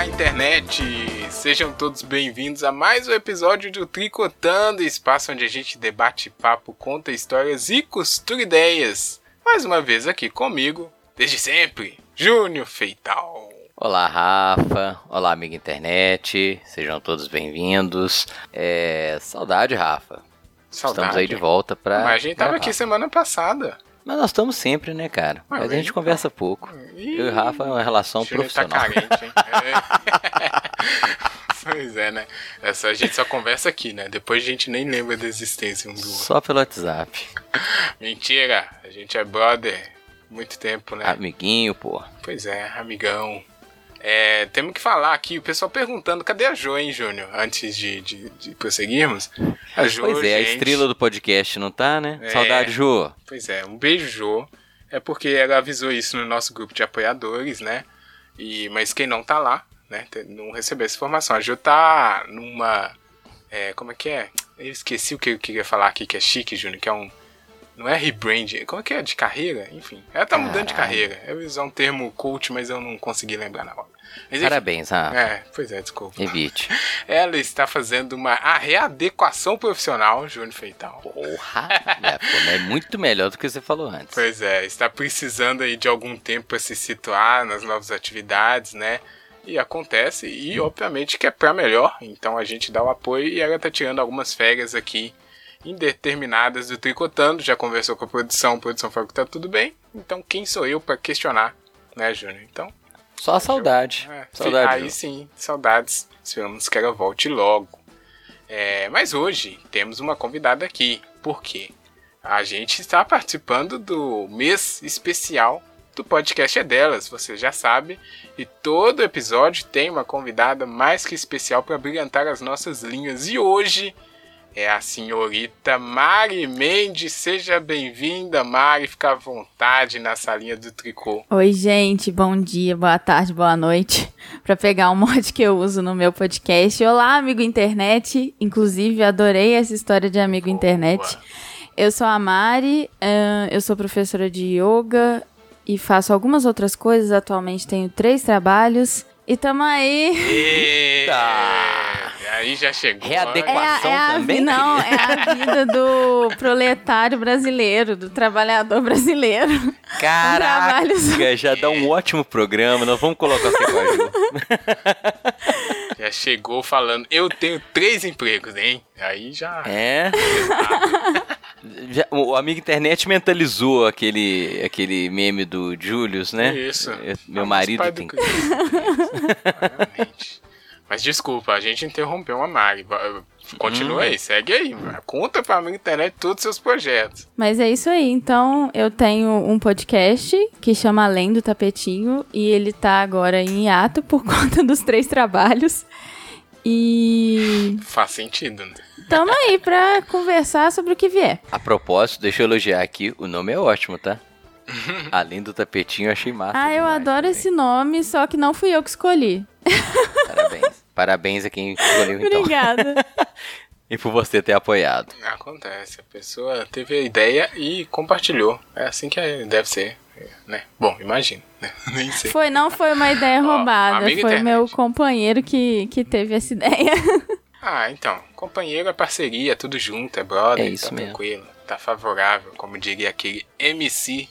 Olá, internet! Sejam todos bem-vindos a mais um episódio do Tricotando, espaço onde a gente debate papo, conta histórias e costura ideias. Mais uma vez aqui comigo, desde sempre, Júnior Feital. Olá, Rafa. Olá, amiga internet. Sejam todos bem-vindos. É... Saudade, Rafa. Saudade. Estamos aí de volta pra. Mas a gente tava gravar. aqui semana passada. Mas nós estamos sempre, né, cara? Mas Mas a gente então. conversa pouco. Ih, Eu e o Rafa é uma relação Júnior tá profissional. carente, hein? É. pois é, né? Essa, a gente só conversa aqui, né? Depois a gente nem lembra da existência um do outro. Só pelo WhatsApp. Mentira, a gente é brother. Muito tempo, né? Amiguinho, pô. Pois é, amigão. É, temos que falar aqui, o pessoal perguntando, cadê a Jo, hein, Júnior? Antes de, de, de prosseguirmos. A Jo, Pois é, a gente- estrela do podcast não tá, né? É. Saudade, Jô. Pois é, um beijo, Jo. É porque ela avisou isso no nosso grupo de apoiadores, né? E, mas quem não tá lá, né? Não recebeu essa informação. A Jo tá numa. é, como é que é? Eu esqueci o que eu queria falar aqui, que é chique, Júnior, que é um. Não é rebrand, como é que é? De carreira? Enfim. Ela tá mudando de carreira. Eu ia usar um termo coach, mas eu não consegui lembrar na hora. Mas, Parabéns, Rafa. É, pois é, desculpa. Evite. Ela está fazendo uma readequação profissional, Júnior Feital. Porra! é, pô, é muito melhor do que você falou antes. Pois é, está precisando aí de algum tempo para se situar nas novas atividades, né? E acontece, e obviamente que é para melhor, então a gente dá o apoio e ela tá tirando algumas férias aqui indeterminadas do Tricotando, já conversou com a produção, a produção falou que tá tudo bem, então quem sou eu para questionar, né, Júnior? Então, Só a saudade. é, Saudade. Aí sim, saudades. Esperamos que ela volte logo. É, mas hoje temos uma convidada aqui. Por quê? A gente está participando do mês especial do podcast é delas, você já sabe. E todo episódio tem uma convidada mais que especial para brilhantar as nossas linhas. E hoje é a senhorita Mari Mendes. Seja bem-vinda, Mari. Fica à vontade na salinha do tricô. Oi, gente, bom dia, boa tarde, boa noite. Para pegar um mod que eu uso no meu podcast. Olá, amigo internet. Inclusive, adorei essa história de amigo Boa. internet. Eu sou a Mari, eu sou professora de yoga e faço algumas outras coisas. Atualmente tenho três trabalhos. E tamo aí. Eita! Aí já chegou. Readequa- É a, é a também, vi- não, é a vida do proletário brasileiro, do trabalhador brasileiro. Caraca, trabalho já dá um ótimo programa. Nós vamos colocar a. Já chegou falando, eu tenho três empregos, hein? Aí já. É. Já- o amigo internet mentalizou aquele, aquele meme do Julius, né? Isso. Eu- Meu Ah, marido do tem. Cristo. Realmente. Mas desculpa, a gente interrompeu a Mari. Continua Hum. aí, segue aí. Conta pra mim internet todos os seus projetos. Mas é isso aí. Então, eu tenho um podcast que chama Além do Tapetinho e ele tá agora em hiato por conta dos três trabalhos. E Faz sentido, né? tamo aí pra conversar sobre o que vier. A propósito, deixa eu elogiar aqui. O nome é ótimo, tá? Além do tapetinho, eu achei massa. Ah, eu adoro também. esse nome, só que não fui eu que escolhi. Parabéns. Parabéns a quem escolheu então. Obrigada. E por você ter apoiado. Acontece, a pessoa teve a ideia e compartilhou. É assim que é- deve ser, né? Bom, imagino, né? Nem sei. Foi, não foi uma ideia Ó, roubada, amigo foi internet. meu companheiro que, que teve essa ideia. Ah, então, companheiro é parceria, tudo junto, é brother, É isso tá mesmo. tranquilo, tá favorável, como diria aquele MC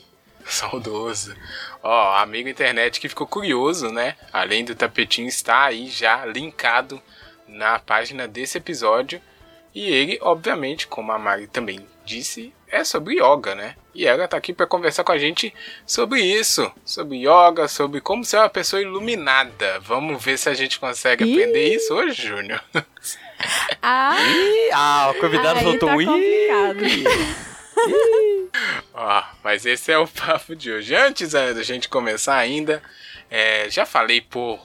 saudoso. Ó, amigo internet que ficou curioso, né? Além do tapetinho está aí já linkado na página desse episódio. E ele, obviamente, como a Mari também disse, é sobre yoga, né? E ela tá aqui para conversar com a gente sobre isso, sobre yoga, sobre como ser uma pessoa iluminada. Vamos ver se a gente consegue Ih. aprender isso hoje, Júnior. Ah, Ih, ah, o convidado aí soltou tá. Ó, mas esse é o papo de hoje. Antes eh, da gente começar ainda, eh, já falei por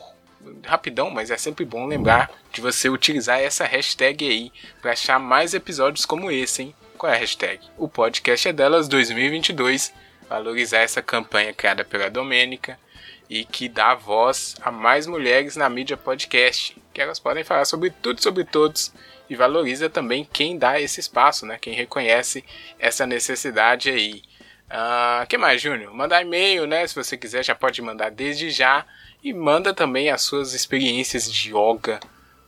rapidão, mas é sempre bom lembrar de você utilizar essa hashtag aí para achar mais episódios como esse, hein? Qual é a hashtag? O podcast é delas 2022. Valorizar essa campanha criada pela Domênica e que dá voz a mais mulheres na mídia podcast, que elas podem falar sobre tudo, sobre todos e valoriza também quem dá esse espaço, né? Quem reconhece essa necessidade aí. Uh, que mais, Júnior? Mandar e-mail, né? Se você quiser, já pode mandar desde já. E manda também as suas experiências de yoga,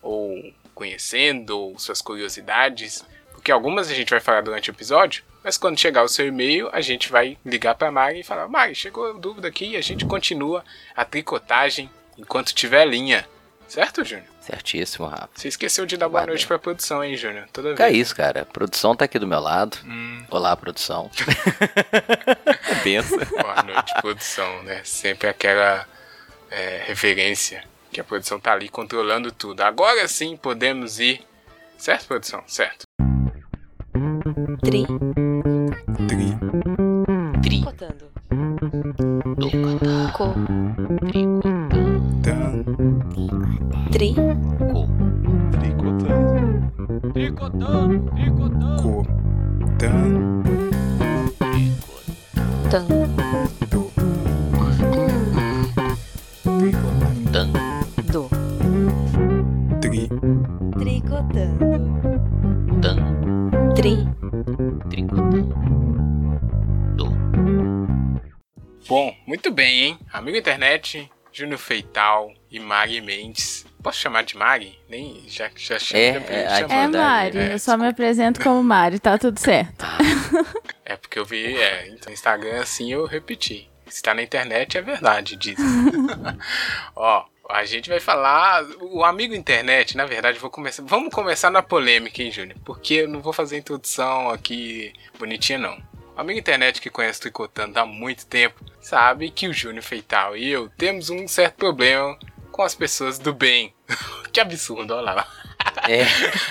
ou conhecendo, ou suas curiosidades. Porque algumas a gente vai falar durante o episódio, mas quando chegar o seu e-mail, a gente vai ligar para Mari e falar: Mari, chegou dúvida aqui e a gente continua a tricotagem enquanto tiver linha. Certo, Júnior? Certíssimo, Rafa. Você esqueceu de dar boa noite pra produção, hein, Júnior? Toda vez. É isso, cara. A produção tá aqui do meu lado. Hum. Olá, produção. Benção. Boa noite, produção, né? Sempre aquela é, referência que a produção tá ali controlando tudo. Agora sim podemos ir. Certo, produção? Certo. Tri. Tri. Tricotando. Tricotando. Tricotando. Tri. Tricotando, tricotando. Cotando. Tricotando. Tricotando. Tri. Tricotando. Tan. Tri. Tricotando. Bom, muito bem, hein? Amigo internet, Júnior Feital e Mari Mendes Posso chamar de Mari? Nem já, já chamo é, de é, é Mari, é, eu só me apresento como Mari, tá tudo certo. Ah, é porque eu vi, é, então, no Instagram assim eu repeti. Se tá na internet é verdade, diz. Ó, a gente vai falar. O amigo internet, na verdade, vou começar. Vamos começar na polêmica, hein, Júnior? Porque eu não vou fazer introdução aqui bonitinha, não. O amigo internet que conhece o Tricotando há muito tempo sabe que o Júnior Feital e eu temos um certo problema com as pessoas do bem. que absurdo, olha lá. É.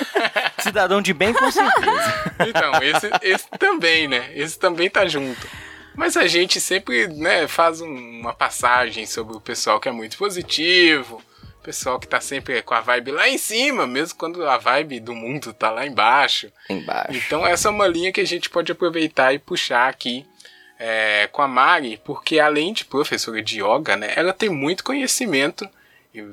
Cidadão de bem, com certeza. Então, esse, esse também, né? Esse também tá junto. Mas a gente sempre né, faz uma passagem sobre o pessoal que é muito positivo, pessoal que tá sempre com a vibe lá em cima, mesmo quando a vibe do mundo tá lá embaixo. Embaixo. Então essa é uma linha que a gente pode aproveitar e puxar aqui é, com a Mari, porque além de professora de yoga, né, ela tem muito conhecimento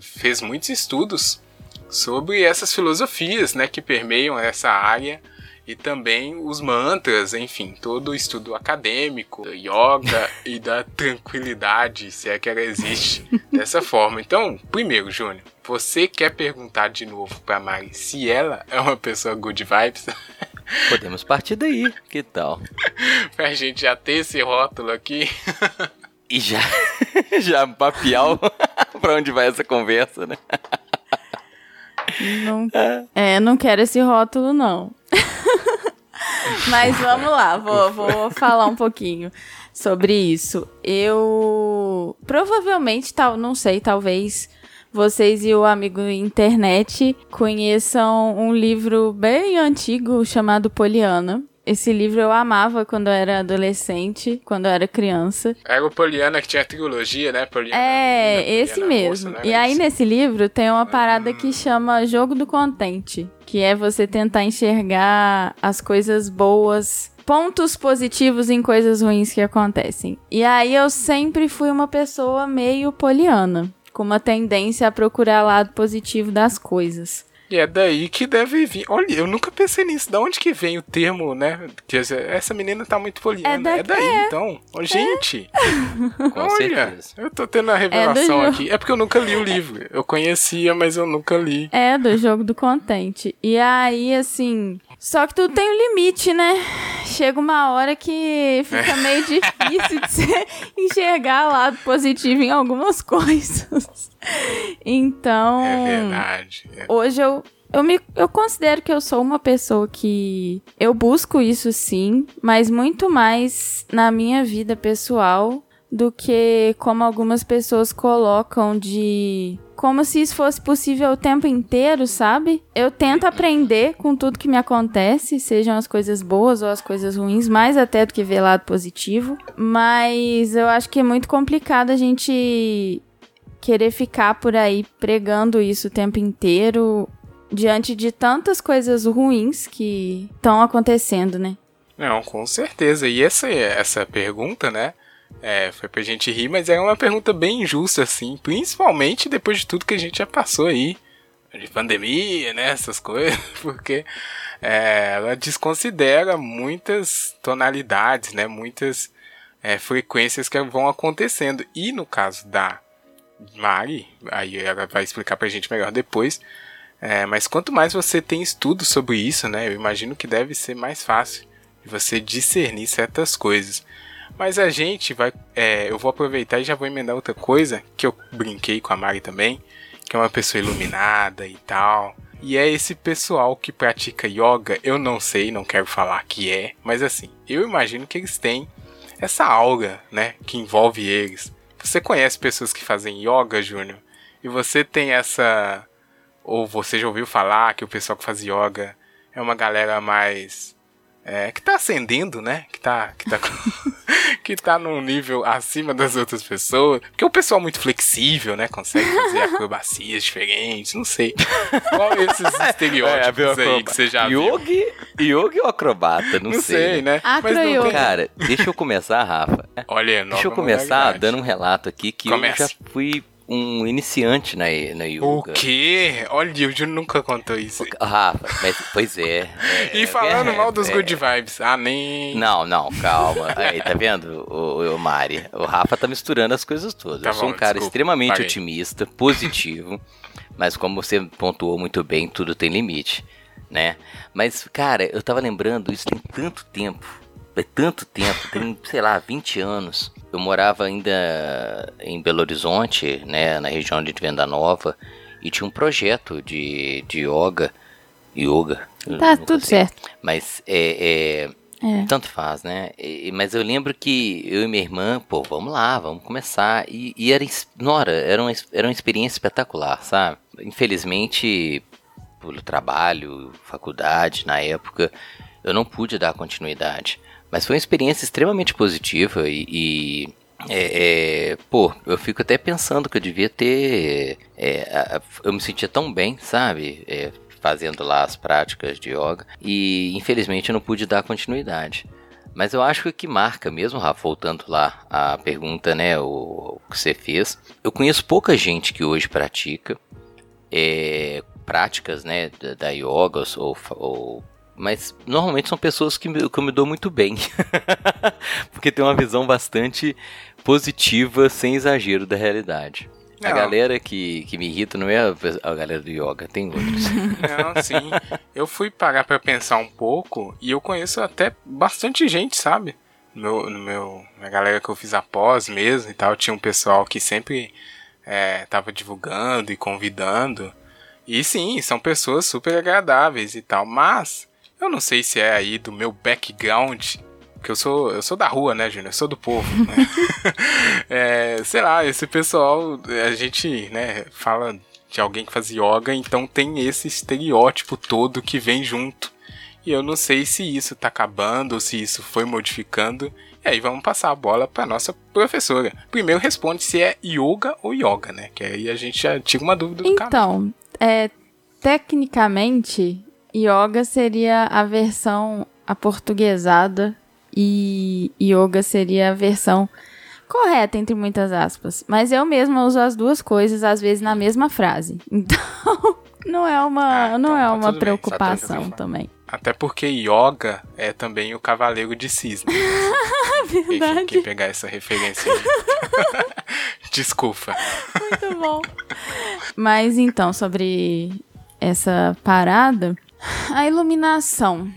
fez muitos estudos sobre essas filosofias né, que permeiam essa área e também os mantras, enfim, todo o estudo acadêmico, da yoga e da tranquilidade, se é que ela existe dessa forma. Então, primeiro, Júnior, você quer perguntar de novo para Mari se ela é uma pessoa good vibes? Podemos partir daí, que tal? pra gente já ter esse rótulo aqui. E já, já papial pra onde vai essa conversa, né? Não, é, não quero esse rótulo, não. Mas vamos lá, vou, vou falar um pouquinho sobre isso. Eu provavelmente, tal, não sei, talvez vocês e o amigo internet conheçam um livro bem antigo chamado Poliana. Esse livro eu amava quando eu era adolescente, quando eu era criança. Era o Poliana que tinha a trilogia, né? Poliana, é, Poliana, esse Poliana mesmo. Moça, né? E aí nesse livro tem uma parada hum. que chama Jogo do Contente, que é você tentar enxergar as coisas boas pontos positivos em coisas ruins que acontecem. E aí eu sempre fui uma pessoa meio poliana, com uma tendência a procurar lado positivo das coisas. E é daí que deve vir. Olha, eu nunca pensei nisso. Da onde que vem o termo, né? Que essa menina tá muito poliana. É, da... é daí, é. então. Oh, gente. Com Olha, certeza. eu tô tendo a revelação é aqui. É porque eu nunca li o livro. Eu conhecia, mas eu nunca li. É, do jogo do contente. E aí, assim. Só que tudo tem um limite, né? Chega uma hora que fica meio difícil de você enxergar lado positivo em algumas coisas. Então. É verdade. É. Hoje eu eu, me, eu considero que eu sou uma pessoa que eu busco isso sim, mas muito mais na minha vida pessoal do que como algumas pessoas colocam de como se isso fosse possível o tempo inteiro, sabe? Eu tento aprender com tudo que me acontece, sejam as coisas boas ou as coisas ruins, mais até do que ver lado positivo, mas eu acho que é muito complicado a gente querer ficar por aí pregando isso o tempo inteiro diante de tantas coisas ruins que estão acontecendo, né? Não, com certeza. E essa, essa pergunta, né? É, foi pra gente rir, mas é uma pergunta bem injusta, assim. Principalmente depois de tudo que a gente já passou aí. De pandemia, né? Essas coisas. Porque é, ela desconsidera muitas tonalidades, né? Muitas é, frequências que vão acontecendo. E no caso da Mari, aí ela vai explicar pra gente melhor depois. É, mas quanto mais você tem estudo sobre isso, né? Eu imagino que deve ser mais fácil de você discernir certas coisas. Mas a gente vai. É, eu vou aproveitar e já vou emendar outra coisa que eu brinquei com a Mari também, que é uma pessoa iluminada e tal. E é esse pessoal que pratica yoga, eu não sei, não quero falar que é, mas assim, eu imagino que eles têm essa aura, né, que envolve eles. Você conhece pessoas que fazem yoga, Júnior? E você tem essa ou você já ouviu falar que o pessoal que faz yoga é uma galera mais é, que tá ascendendo, né? Que tá, que tá, que tá num nível acima das outras pessoas. Porque o pessoal é muito flexível, né? Consegue fazer acrobacias diferentes, não sei. Qual esses estereótipos é, aí que você já yogi, viu? Yogi ou acrobata? Não, não sei, sei, né? Mas não tem... Cara, deixa eu começar, Rafa. Olha, Deixa eu começar dando um relato aqui que Comece. eu já fui um iniciante na, na yoga. O quê? Olha, o Júnior nunca contou isso. Rafa, mas, pois é. é e falando é, mal dos é, good vibes. Ah, nem. Não, não, calma. Aí, tá vendo, o, o Mari? O Rafa tá misturando as coisas todas. Tá eu sou bom, um cara desculpa, extremamente parei. otimista, positivo, mas como você pontuou muito bem, tudo tem limite, né? Mas, cara, eu tava lembrando, isso tem tanto tempo. É tanto tempo, tem, sei lá, 20 anos eu morava ainda em Belo Horizonte, né, na região de Venda Nova, e tinha um projeto de, de yoga, yoga. Tá, tudo sei. certo. Mas é, é, é, tanto faz, né? E, mas eu lembro que eu e minha irmã, pô, vamos lá, vamos começar. E, e era, Nora, era uma, era uma experiência espetacular, sabe? Infelizmente, pelo trabalho, faculdade, na época, eu não pude dar continuidade. Mas foi uma experiência extremamente positiva e, e é, é, pô, eu fico até pensando que eu devia ter. É, eu me sentia tão bem, sabe? É, fazendo lá as práticas de yoga. E infelizmente eu não pude dar continuidade. Mas eu acho que o que marca mesmo, Rafa, voltando lá à pergunta, né, o, o que você fez. Eu conheço pouca gente que hoje pratica é, práticas, né, da, da yoga ou, ou mas normalmente são pessoas que, me, que eu me dou muito bem. Porque tem uma visão bastante positiva, sem exagero da realidade. Não. A galera que, que me irrita não é a, galera do yoga, tem outros. Não, sim. Eu fui parar para pensar um pouco e eu conheço até bastante gente, sabe? No meu, no meu, na galera que eu fiz após mesmo e tal, tinha um pessoal que sempre é, tava divulgando e convidando. E sim, são pessoas super agradáveis e tal, mas eu não sei se é aí do meu background, que eu sou, eu sou da rua, né, Júnior? Eu sou do povo, né? é, sei lá, esse pessoal, a gente, né, fala de alguém que faz yoga, então tem esse estereótipo todo que vem junto. E eu não sei se isso tá acabando ou se isso foi modificando. E aí vamos passar a bola para nossa professora. Primeiro responde se é yoga ou yoga, né? Que aí a gente já tira uma dúvida do Então, é, tecnicamente, Yoga seria a versão aportuguesada e yoga seria a versão correta, entre muitas aspas. Mas eu mesma uso as duas coisas, às vezes, na mesma frase. Então, não é uma, ah, não então é tá uma preocupação também. Até porque yoga é também o cavaleiro de cisne. Verdade. Quem pegar essa referência aí. Desculpa. Muito bom. Mas então, sobre essa parada, a iluminação.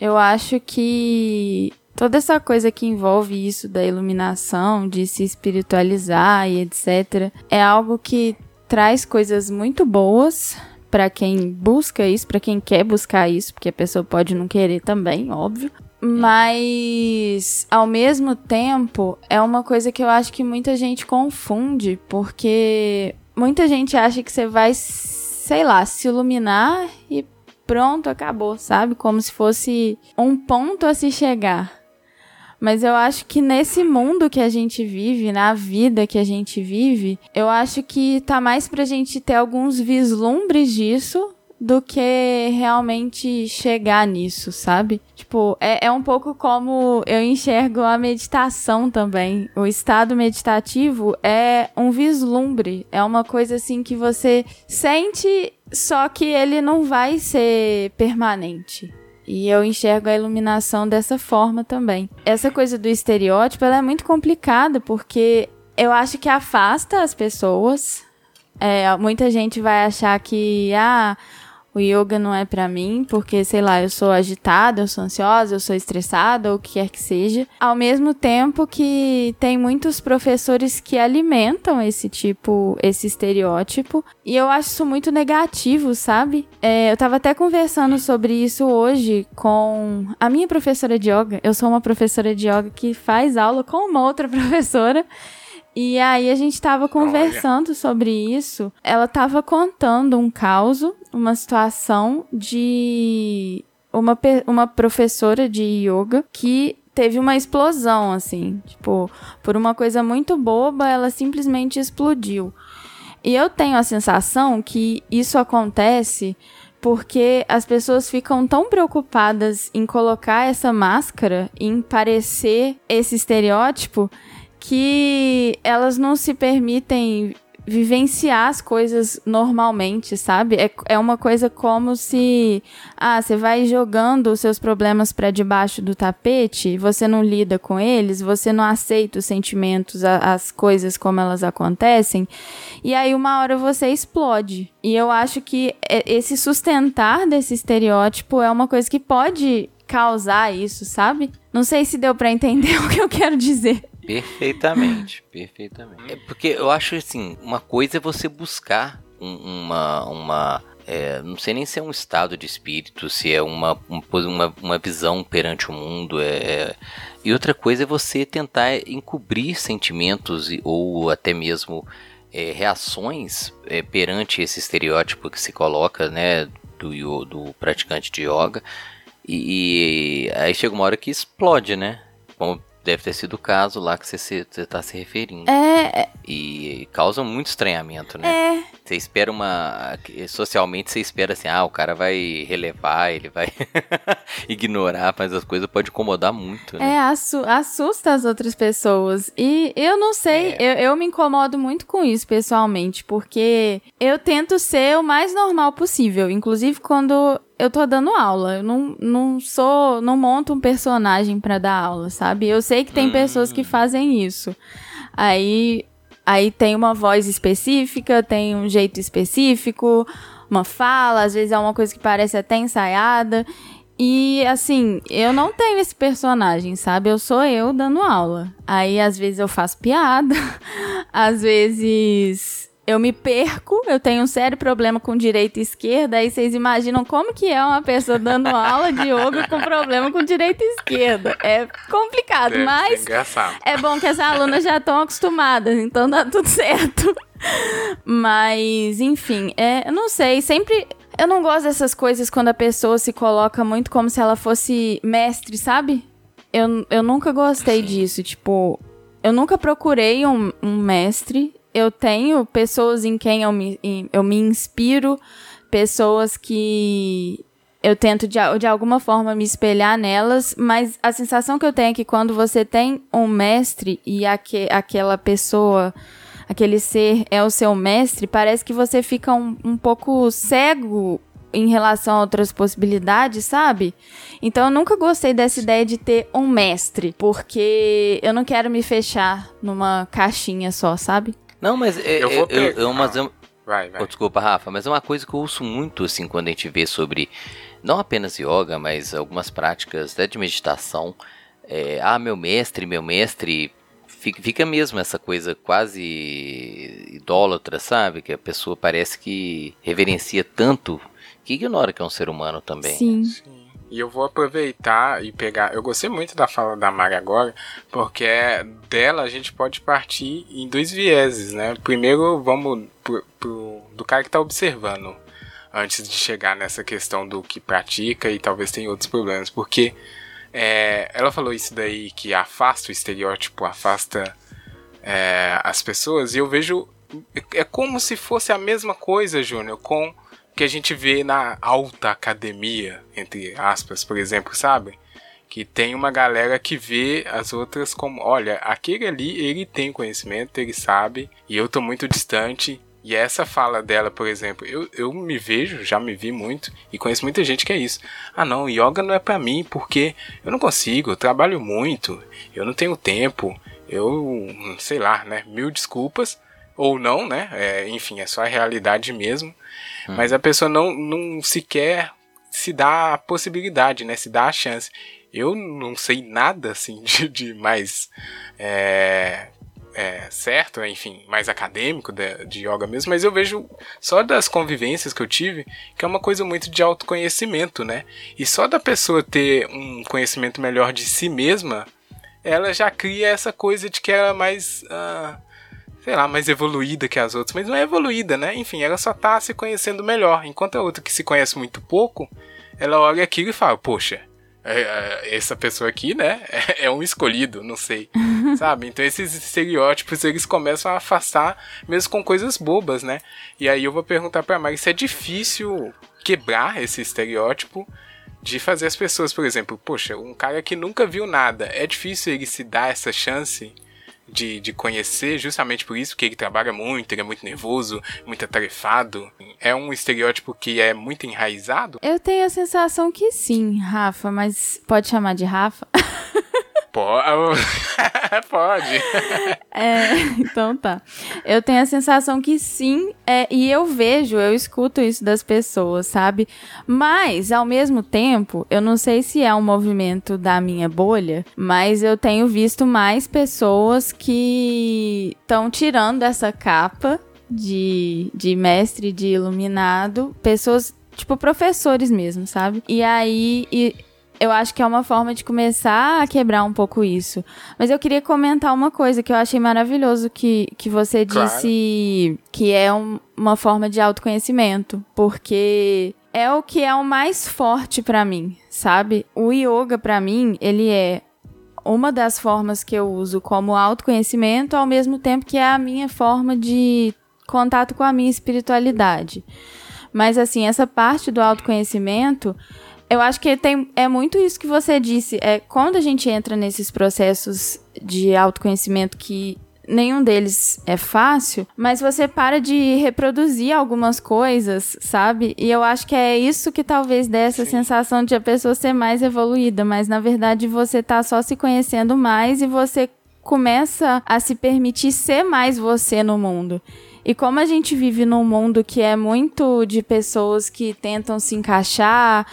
Eu acho que toda essa coisa que envolve isso da iluminação, de se espiritualizar e etc, é algo que traz coisas muito boas para quem busca isso, para quem quer buscar isso, porque a pessoa pode não querer também, óbvio. Mas ao mesmo tempo é uma coisa que eu acho que muita gente confunde, porque muita gente acha que você vai sei lá, se iluminar e pronto, acabou, sabe? Como se fosse um ponto a se chegar. Mas eu acho que nesse mundo que a gente vive, na vida que a gente vive, eu acho que tá mais pra gente ter alguns vislumbres disso do que realmente chegar nisso, sabe? Tipo, é, é um pouco como eu enxergo a meditação também. O estado meditativo é um vislumbre, é uma coisa assim que você sente, só que ele não vai ser permanente. E eu enxergo a iluminação dessa forma também. Essa coisa do estereótipo, ela é muito complicada porque eu acho que afasta as pessoas. É, muita gente vai achar que ah, o yoga não é para mim, porque, sei lá, eu sou agitada, eu sou ansiosa, eu sou estressada, ou o que quer que seja. Ao mesmo tempo que tem muitos professores que alimentam esse tipo, esse estereótipo, e eu acho isso muito negativo, sabe? É, eu tava até conversando sobre isso hoje com a minha professora de yoga. Eu sou uma professora de yoga que faz aula com uma outra professora. E aí a gente tava conversando Olha. sobre isso. Ela tava contando um caso, uma situação de uma, uma professora de yoga que teve uma explosão, assim. Tipo, por uma coisa muito boba, ela simplesmente explodiu. E eu tenho a sensação que isso acontece porque as pessoas ficam tão preocupadas em colocar essa máscara, em parecer esse estereótipo, que elas não se permitem vivenciar as coisas normalmente, sabe? É, é uma coisa como se, ah, você vai jogando os seus problemas para debaixo do tapete, você não lida com eles, você não aceita os sentimentos, a, as coisas como elas acontecem, e aí uma hora você explode. E eu acho que esse sustentar desse estereótipo é uma coisa que pode causar isso, sabe? Não sei se deu para entender o que eu quero dizer. Perfeitamente, perfeitamente. É porque eu acho assim, uma coisa é você buscar um, uma, uma é, não sei nem se é um estado de espírito, se é uma, uma, uma visão perante o mundo. É, é, e outra coisa é você tentar encobrir sentimentos ou até mesmo é, reações é, perante esse estereótipo que se coloca né, do, do praticante de yoga. E, e aí chega uma hora que explode, né? Como deve ter sido o caso lá que você está se referindo. É, é. E causa muito estranhamento, né? É. Você espera uma. Socialmente você espera assim, ah, o cara vai relevar, ele vai ignorar, mas as coisas podem incomodar muito, né? É, assusta as outras pessoas. E eu não sei, é. eu, eu me incomodo muito com isso pessoalmente, porque eu tento ser o mais normal possível. Inclusive, quando eu tô dando aula. Eu não, não sou. Não monto um personagem para dar aula, sabe? Eu sei que tem hum. pessoas que fazem isso. Aí. Aí tem uma voz específica, tem um jeito específico, uma fala, às vezes é uma coisa que parece até ensaiada. E assim, eu não tenho esse personagem, sabe? Eu sou eu dando aula. Aí às vezes eu faço piada, às vezes eu me perco, eu tenho um sério problema com direita e esquerda, aí vocês imaginam como que é uma pessoa dando aula de yoga com problema com direita e esquerda. É complicado, Deve mas é bom que as alunas já estão acostumadas, então dá tudo certo. Mas, enfim, é, eu não sei, sempre eu não gosto dessas coisas quando a pessoa se coloca muito como se ela fosse mestre, sabe? Eu, eu nunca gostei disso. Tipo, eu nunca procurei um, um mestre eu tenho pessoas em quem eu me, eu me inspiro, pessoas que eu tento de, de alguma forma me espelhar nelas, mas a sensação que eu tenho é que quando você tem um mestre e aque, aquela pessoa, aquele ser é o seu mestre, parece que você fica um, um pouco cego em relação a outras possibilidades, sabe? Então eu nunca gostei dessa ideia de ter um mestre, porque eu não quero me fechar numa caixinha só, sabe? Não, mas é, eu vou é, eu, eu, mas eu, vai, vai. Oh, desculpa, Rafa, mas é uma coisa que eu ouço muito assim quando a gente vê sobre não apenas yoga, mas algumas práticas até de meditação. É, ah, meu mestre, meu mestre, fica, fica mesmo essa coisa quase idólatra, sabe? Que a pessoa parece que reverencia tanto que ignora que é um ser humano também. Sim. Sim. E eu vou aproveitar e pegar. Eu gostei muito da fala da Mari agora, porque é, dela a gente pode partir em dois vieses, né? Primeiro, vamos pro, pro, do cara que está observando, antes de chegar nessa questão do que pratica e talvez tenha outros problemas. Porque é, ela falou isso daí que afasta o estereótipo, afasta é, as pessoas, e eu vejo. É como se fosse a mesma coisa, Júnior, com que a gente vê na alta academia, entre aspas, por exemplo, sabe? Que tem uma galera que vê as outras como, olha, aquele ali, ele tem conhecimento, ele sabe, e eu tô muito distante, E essa fala dela, por exemplo, eu, eu me vejo, já me vi muito, e conheço muita gente que é isso. Ah não, yoga não é para mim porque eu não consigo, eu trabalho muito, eu não tenho tempo, eu, sei lá, né, mil desculpas, ou não, né, é, enfim, é só a realidade mesmo. Hum. Mas a pessoa não, não sequer se dá a possibilidade, né, se dá a chance. Eu não sei nada, assim, de, de mais... É, é, certo, enfim, mais acadêmico de, de yoga mesmo, mas eu vejo só das convivências que eu tive que é uma coisa muito de autoconhecimento, né? E só da pessoa ter um conhecimento melhor de si mesma, ela já cria essa coisa de que ela é mais. Uh, sei lá, mais evoluída que as outras, mas não é evoluída, né? Enfim, ela só tá se conhecendo melhor, enquanto a outra que se conhece muito pouco, ela olha aquilo e fala, poxa, é, é, essa pessoa aqui, né, é, um escolhido, não sei, sabe? Então esses estereótipos eles começam a afastar mesmo com coisas bobas, né? E aí eu vou perguntar para Mari se é difícil quebrar esse estereótipo de fazer as pessoas, por exemplo, poxa, um cara que nunca viu nada, é difícil ele se dar essa chance de, de conhecer, justamente por isso que ele trabalha muito, ele é muito nervoso, muito atarefado. É um estereótipo que é muito enraizado? Eu tenho a sensação que sim, Rafa, mas pode chamar de Rafa? Pode. É, então tá. Eu tenho a sensação que sim, é, e eu vejo, eu escuto isso das pessoas, sabe? Mas, ao mesmo tempo, eu não sei se é um movimento da minha bolha, mas eu tenho visto mais pessoas que estão tirando essa capa de, de mestre, de iluminado, pessoas tipo professores mesmo, sabe? E aí e eu acho que é uma forma de começar a quebrar um pouco isso. Mas eu queria comentar uma coisa que eu achei maravilhoso que, que você disse claro. que é um, uma forma de autoconhecimento, porque é o que é o mais forte para mim, sabe? O yoga para mim, ele é uma das formas que eu uso como autoconhecimento, ao mesmo tempo que é a minha forma de contato com a minha espiritualidade. Mas assim, essa parte do autoconhecimento eu acho que tem, é muito isso que você disse. É quando a gente entra nesses processos de autoconhecimento que nenhum deles é fácil, mas você para de reproduzir algumas coisas, sabe? E eu acho que é isso que talvez dê essa Sim. sensação de a pessoa ser mais evoluída, mas na verdade você tá só se conhecendo mais e você começa a se permitir ser mais você no mundo. E como a gente vive num mundo que é muito de pessoas que tentam se encaixar,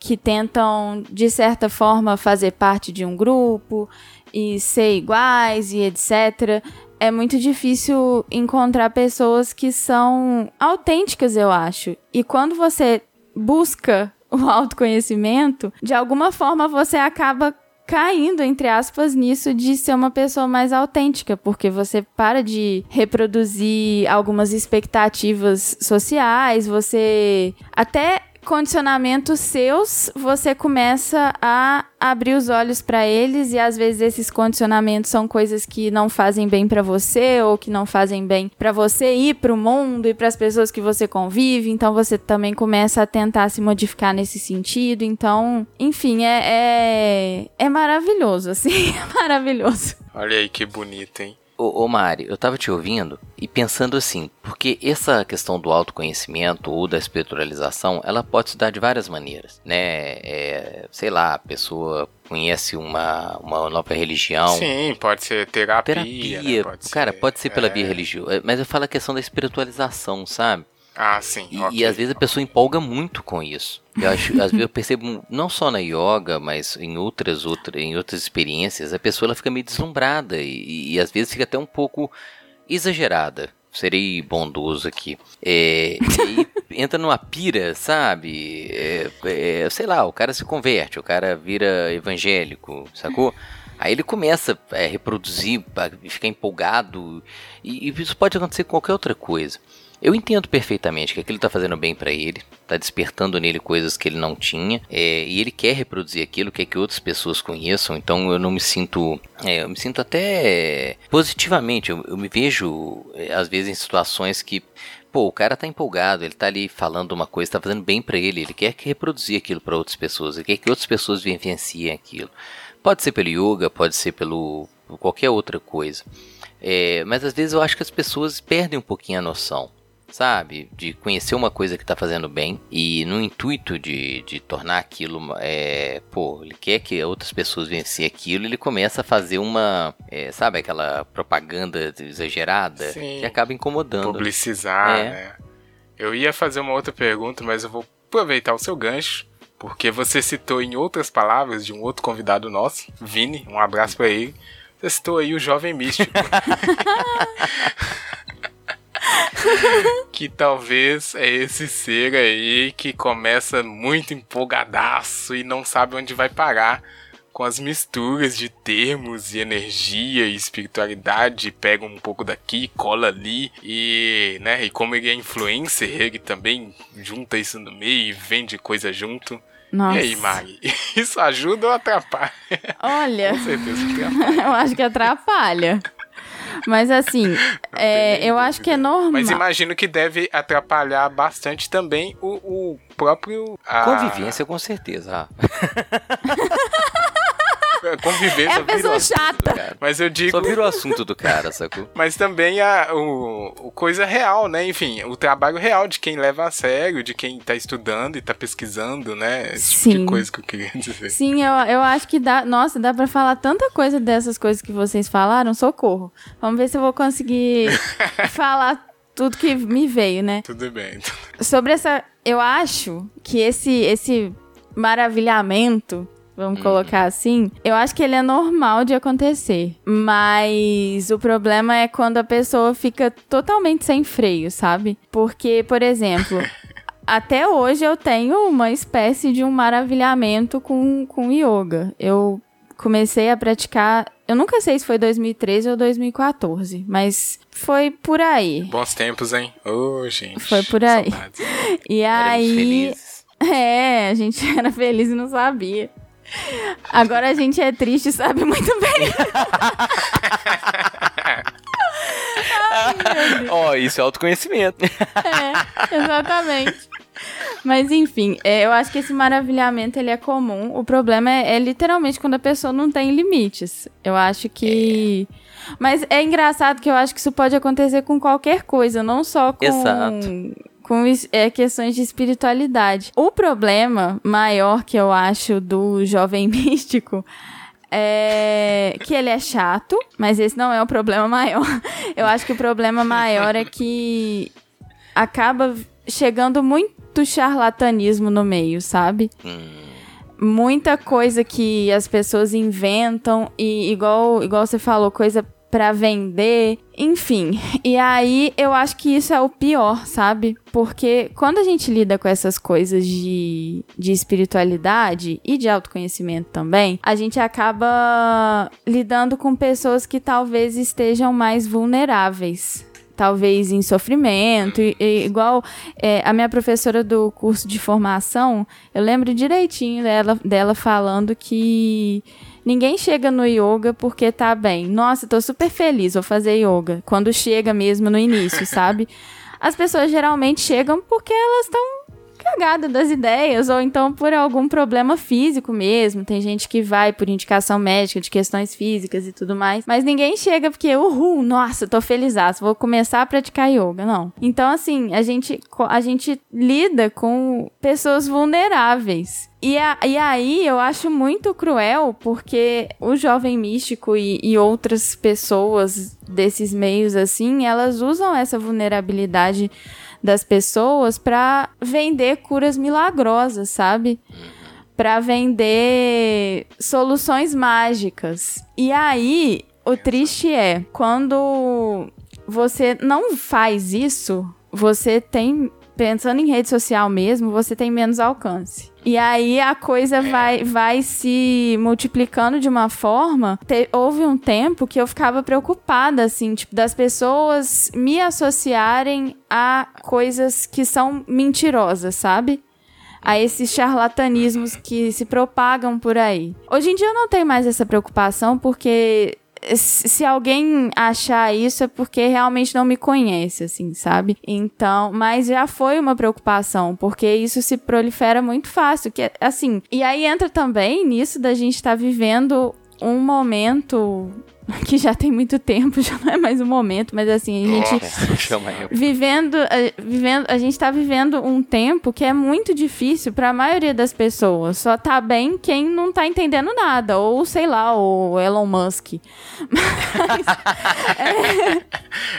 que tentam, de certa forma, fazer parte de um grupo e ser iguais e etc. É muito difícil encontrar pessoas que são autênticas, eu acho. E quando você busca o autoconhecimento, de alguma forma você acaba caindo, entre aspas, nisso de ser uma pessoa mais autêntica, porque você para de reproduzir algumas expectativas sociais, você até condicionamentos seus, você começa a abrir os olhos para eles e às vezes esses condicionamentos são coisas que não fazem bem para você ou que não fazem bem para você e para o mundo e para as pessoas que você convive. Então você também começa a tentar se modificar nesse sentido. Então, enfim, é é, é maravilhoso, assim, é maravilhoso. Olha aí que bonito, hein? Ô, ô Mari, eu tava te ouvindo e pensando assim, porque essa questão do autoconhecimento ou da espiritualização, ela pode se dar de várias maneiras, né? É, sei lá, a pessoa conhece uma, uma nova religião. Sim, pode ser terapia. Terapia, né? pode cara, ser, pode ser pela é... via religiosa, mas eu falo a questão da espiritualização, sabe? Ah, sim. E, okay. e às vezes a pessoa empolga muito com isso. Eu acho, às vezes eu percebo não só na yoga, mas em outras, outras, em outras experiências, a pessoa ela fica meio deslumbrada e, e às vezes fica até um pouco exagerada. Serei bondoso aqui. É, e entra numa pira, sabe? É, é, sei lá, o cara se converte, o cara vira evangélico, sacou? Aí ele começa a reproduzir, a ficar empolgado, e, e isso pode acontecer com qualquer outra coisa. Eu entendo perfeitamente que aquilo está fazendo bem para ele, está despertando nele coisas que ele não tinha, é, e ele quer reproduzir aquilo, quer que outras pessoas conheçam, então eu não me sinto. É, eu me sinto até positivamente, eu, eu me vejo, é, às vezes, em situações que pô, o cara tá empolgado, ele tá ali falando uma coisa, tá fazendo bem para ele, ele quer que reproduzir aquilo para outras pessoas, ele quer que outras pessoas vivenciem aquilo. Pode ser pelo yoga, pode ser pelo qualquer outra coisa. É, mas às vezes eu acho que as pessoas perdem um pouquinho a noção sabe? De conhecer uma coisa que tá fazendo bem e no intuito de, de tornar aquilo, é, pô, ele quer que outras pessoas vencer aquilo, ele começa a fazer uma, é, sabe, aquela propaganda exagerada Sim. que acaba incomodando. Publicizar, é. né? Eu ia fazer uma outra pergunta, mas eu vou aproveitar o seu gancho porque você citou em outras palavras de um outro convidado nosso, Vini, um abraço para ele. Você citou aí o jovem místico. que talvez é esse ser aí que começa muito empolgadaço e não sabe onde vai parar com as misturas de termos e energia e espiritualidade, pega um pouco daqui, cola ali e, né, e como ele é influencer, ele também junta isso no meio e vende coisa junto. Nossa. E aí, Mari? Isso ajuda ou atrapalha? Olha. Com certeza atrapalha. eu acho que atrapalha. Mas assim, é, eu acho que é normal. Mas imagino que deve atrapalhar bastante também o, o próprio. A... Convivência, com certeza. convivência. É a pessoa chata. Mas eu digo. Só vira o assunto do cara, sacou? Mas também a o, o, coisa real, né? Enfim, o trabalho real de quem leva a sério, de quem tá estudando e tá pesquisando, né? Esse Sim. tipo de coisa que eu queria dizer. Sim, eu, eu acho que dá. Nossa, dá pra falar tanta coisa dessas coisas que vocês falaram, socorro. Vamos ver se eu vou conseguir falar tudo que me veio, né? Tudo bem. Sobre essa. Eu acho que esse, esse maravilhamento vamos uhum. colocar assim, eu acho que ele é normal de acontecer. Mas o problema é quando a pessoa fica totalmente sem freio, sabe? Porque, por exemplo. até hoje eu tenho uma espécie de um maravilhamento com, com yoga. Eu comecei a praticar. Eu nunca sei se foi 2013 ou 2014, mas foi por aí. Bons tempos, hein? Ô, oh, gente. Foi por aí. Saudades. E aí. É, a gente era feliz e não sabia. Agora a gente é triste, sabe muito bem. Ó, oh, isso é autoconhecimento. É, exatamente. Mas enfim, é, eu acho que esse maravilhamento ele é comum. O problema é, é, literalmente quando a pessoa não tem limites. Eu acho que. É. Mas é engraçado que eu acho que isso pode acontecer com qualquer coisa, não só com. Exato com é, questões de espiritualidade. O problema maior que eu acho do jovem místico é que ele é chato, mas esse não é o problema maior. Eu acho que o problema maior é que acaba chegando muito charlatanismo no meio, sabe? Muita coisa que as pessoas inventam e igual igual você falou, coisa para vender, enfim. E aí eu acho que isso é o pior, sabe? Porque quando a gente lida com essas coisas de, de espiritualidade e de autoconhecimento também, a gente acaba lidando com pessoas que talvez estejam mais vulneráveis talvez em sofrimento, e, e, igual é, a minha professora do curso de formação, eu lembro direitinho dela, dela falando que Ninguém chega no yoga porque tá bem. Nossa, tô super feliz, vou fazer yoga. Quando chega mesmo no início, sabe? As pessoas geralmente chegam porque elas estão cagada das ideias, ou então por algum problema físico mesmo. Tem gente que vai por indicação médica de questões físicas e tudo mais. Mas ninguém chega porque, uhul, nossa, tô feliz, vou começar a praticar yoga. Não. Então, assim, a gente, a gente lida com pessoas vulneráveis. E, a, e aí eu acho muito cruel porque o jovem místico e, e outras pessoas desses meios assim, elas usam essa vulnerabilidade das pessoas para vender curas milagrosas, sabe? Para vender soluções mágicas. E aí, o triste é, quando você não faz isso, você tem pensando em rede social mesmo, você tem menos alcance. E aí a coisa vai, vai se multiplicando de uma forma. Te, houve um tempo que eu ficava preocupada, assim, tipo, das pessoas me associarem a coisas que são mentirosas, sabe? a esses charlatanismos que se propagam por aí. Hoje em dia eu não tenho mais essa preocupação porque se alguém achar isso é porque realmente não me conhece, assim, sabe? Então, mas já foi uma preocupação, porque isso se prolifera muito fácil, que assim, e aí entra também nisso da gente estar tá vivendo um momento que já tem muito tempo, já não é mais um momento, mas assim, a gente Nossa, vivendo, a, vivendo, a gente tá vivendo um tempo que é muito difícil para a maioria das pessoas. Só tá bem quem não tá entendendo nada, ou sei lá, o Elon Musk. Mas,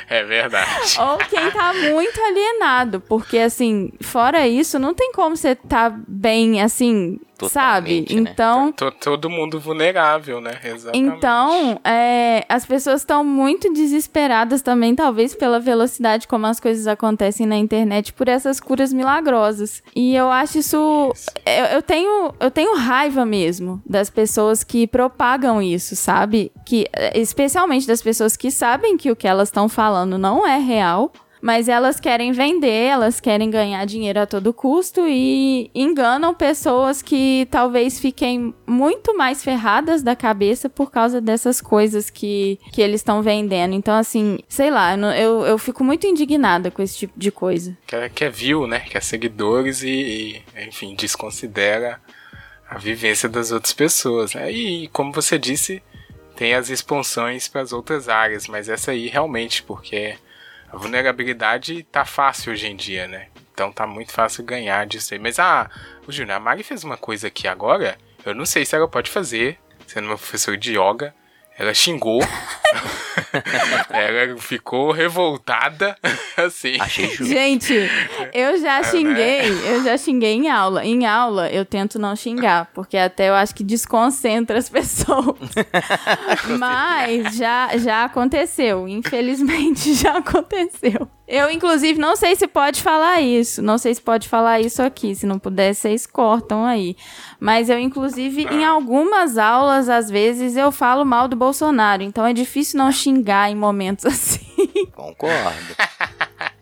é... é verdade. Ou quem tá muito alienado, porque assim, fora isso, não tem como você tá bem assim sabe? Né? Então. Todo mundo vulnerável, né? Exatamente. Então, é, as pessoas estão muito desesperadas também, talvez pela velocidade como as coisas acontecem na internet, por essas curas milagrosas. E eu acho isso. isso. Eu, eu, tenho, eu tenho raiva mesmo das pessoas que propagam isso, sabe? Que, especialmente das pessoas que sabem que o que elas estão falando não é real mas elas querem vender, elas querem ganhar dinheiro a todo custo e enganam pessoas que talvez fiquem muito mais ferradas da cabeça por causa dessas coisas que, que eles estão vendendo. Então, assim, sei lá, eu, eu fico muito indignada com esse tipo de coisa. Quer, quer view, né? Quer seguidores e, e enfim, desconsidera a vivência das outras pessoas. Né? E, como você disse, tem as expansões para as outras áreas, mas essa aí realmente, porque a vulnerabilidade tá fácil hoje em dia, né? Então tá muito fácil ganhar disso aí. Mas ah, o Júnior, a Mari fez uma coisa aqui agora. Eu não sei se ela pode fazer, sendo uma professora de yoga. Ela xingou. ela ficou revoltada, assim. Achei justo. Gente, eu já é, xinguei, né? eu já xinguei em aula. Em aula, eu tento não xingar, porque até eu acho que desconcentra as pessoas. Mas já, já aconteceu, infelizmente já aconteceu. Eu, inclusive, não sei se pode falar isso. Não sei se pode falar isso aqui. Se não puder, vocês cortam aí. Mas eu, inclusive, em algumas aulas, às vezes, eu falo mal do Bolsonaro. Então é difícil não xingar em momentos assim. Concordo.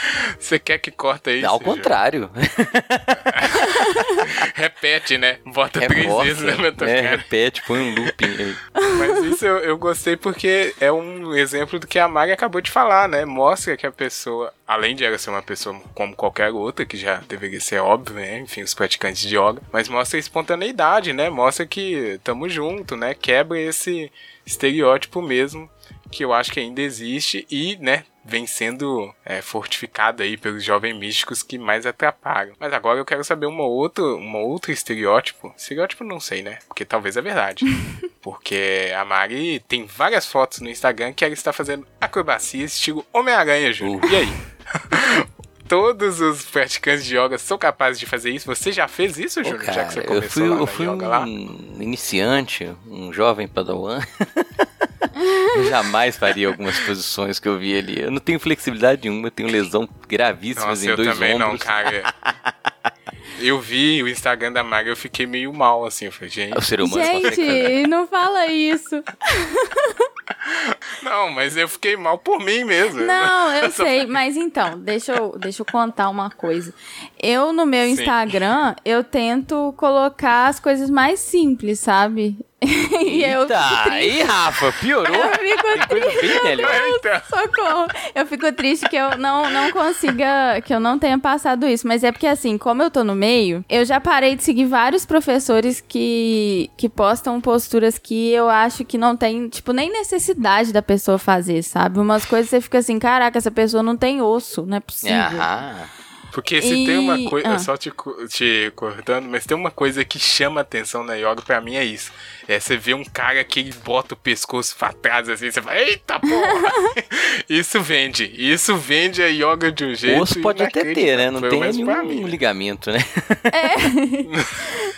Você quer que corta isso? Ao contrário. repete, né? Bota três vezes na minha é, repete, põe um looping aí. Mas isso eu, eu gostei porque é um exemplo do que a Mari acabou de falar, né? Mostra que a pessoa, além de ela ser uma pessoa como qualquer outra, que já deveria ser óbvio, né? Enfim, os praticantes de yoga, mas mostra a espontaneidade, né? Mostra que tamo junto, né? Quebra esse estereótipo mesmo que eu acho que ainda existe e, né, vem sendo é, fortificado aí pelos jovens místicos que mais atrapalham. Mas agora eu quero saber uma outra, uma outra estereótipo. Estereótipo não sei, né? Porque talvez é verdade. Porque a Mari tem várias fotos no Instagram que ela está fazendo acrobacia estilo Homem-Aranha, Júnior. Uh. E aí? todos os praticantes de yoga são capazes de fazer isso. Você já fez isso, Júnior? Já que você começou eu fui, lá eu fui um lá? iniciante, um jovem padawan. eu jamais faria algumas posições que eu vi ali. Eu não tenho flexibilidade nenhuma, eu tenho lesão gravíssima em dois ombros. eu também não, cara. Eu vi o Instagram da Mari, eu fiquei meio mal, assim. Eu falei, gente. O ser humano gente, não fala isso. Não, mas eu fiquei mal por mim mesmo. Não, eu sei, mas então, deixa eu, deixa eu contar uma coisa. Eu, no meu Sim. Instagram, eu tento colocar as coisas mais simples, sabe? e eu aí, Rafa, piorou. Eu fico triste. Socorro. Eu fico triste que eu não, não consiga, que eu não tenha passado isso. Mas é porque, assim, como eu tô no meio, eu já parei de seguir vários professores que, que postam posturas que eu acho que não tem, tipo, nem necessidade da pessoa fazer, sabe? Umas coisas você fica assim, caraca, essa pessoa não tem osso, não é possível. Ah. Porque se e... tem uma coisa, ah. só te, te cortando, mas tem uma coisa que chama atenção na yoga, pra mim é isso. É você vê um cara que ele bota o pescoço pra trás assim, você fala, eita porra! isso vende. Isso vende a yoga de um jeito. Osso pode até ter, né? Não tem nenhum mim, né? ligamento, né?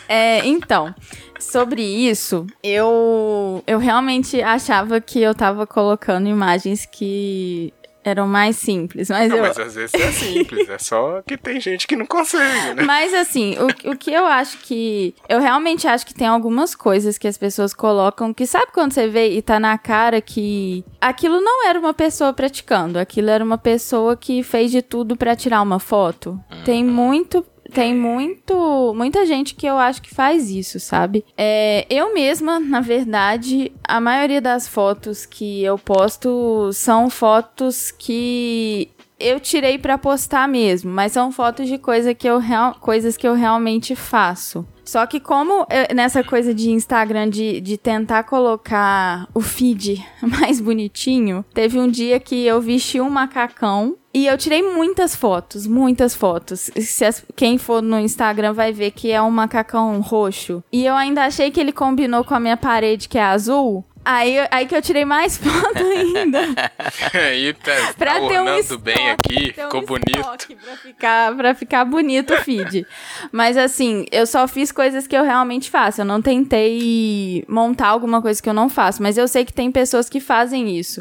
É. é, então. Sobre isso, eu, eu realmente achava que eu tava colocando imagens que eram mais simples. Mas, não, eu... mas às vezes é simples, é só que tem gente que não consegue, né? Mas assim, o, o que eu acho que. Eu realmente acho que tem algumas coisas que as pessoas colocam que sabe quando você vê e tá na cara que aquilo não era uma pessoa praticando, aquilo era uma pessoa que fez de tudo para tirar uma foto. Uhum. Tem muito tem muito, muita gente que eu acho que faz isso, sabe? É, eu mesma, na verdade, a maioria das fotos que eu posto são fotos que eu tirei para postar mesmo, mas são fotos de coisa que eu real, coisas que eu realmente faço. Só que como eu, nessa coisa de Instagram de, de tentar colocar o feed mais bonitinho, teve um dia que eu vesti um macacão e eu tirei muitas fotos, muitas fotos. As, quem for no Instagram vai ver que é um macacão roxo. E eu ainda achei que ele combinou com a minha parede, que é azul. Aí, aí que eu tirei mais foto ainda. aí tá, pra tá ter um estoque, bem aqui, ficou um bonito. Pra ficar, pra ficar bonito o feed. Mas assim, eu só fiz coisas que eu realmente faço. Eu não tentei montar alguma coisa que eu não faço. Mas eu sei que tem pessoas que fazem isso.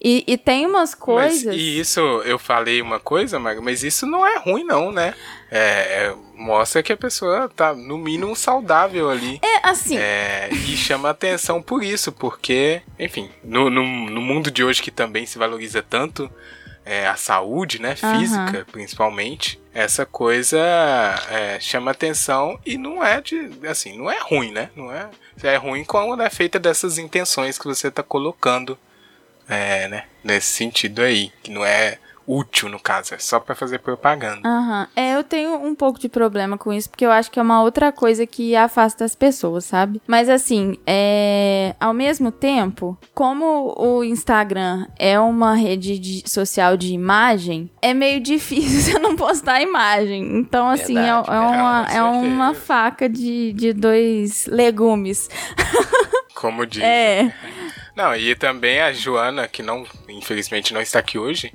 E, e tem umas coisas. Mas, e isso, eu falei uma coisa, mas isso não é ruim, não, né? É, é, mostra que a pessoa tá, no mínimo, saudável ali. É, assim. É, e chama atenção por isso, porque, enfim, no, no, no mundo de hoje que também se valoriza tanto é, a saúde, né, física, uhum. principalmente, essa coisa é, chama atenção e não é de, assim, não é ruim, né? Não é, é ruim quando é feita dessas intenções que você tá colocando, é, né, nesse sentido aí, que não é útil, no caso, é só para fazer propaganda. Aham. Uhum. É, eu tenho um pouco de problema com isso, porque eu acho que é uma outra coisa que afasta as pessoas, sabe? Mas assim, é... ao mesmo tempo, como o Instagram é uma rede de... social de imagem, é meio difícil você não postar imagem. Então, assim, é, é, é, uma, é uma faca de, de dois legumes. Como diz. É. Não, e também a Joana, que não, infelizmente não está aqui hoje,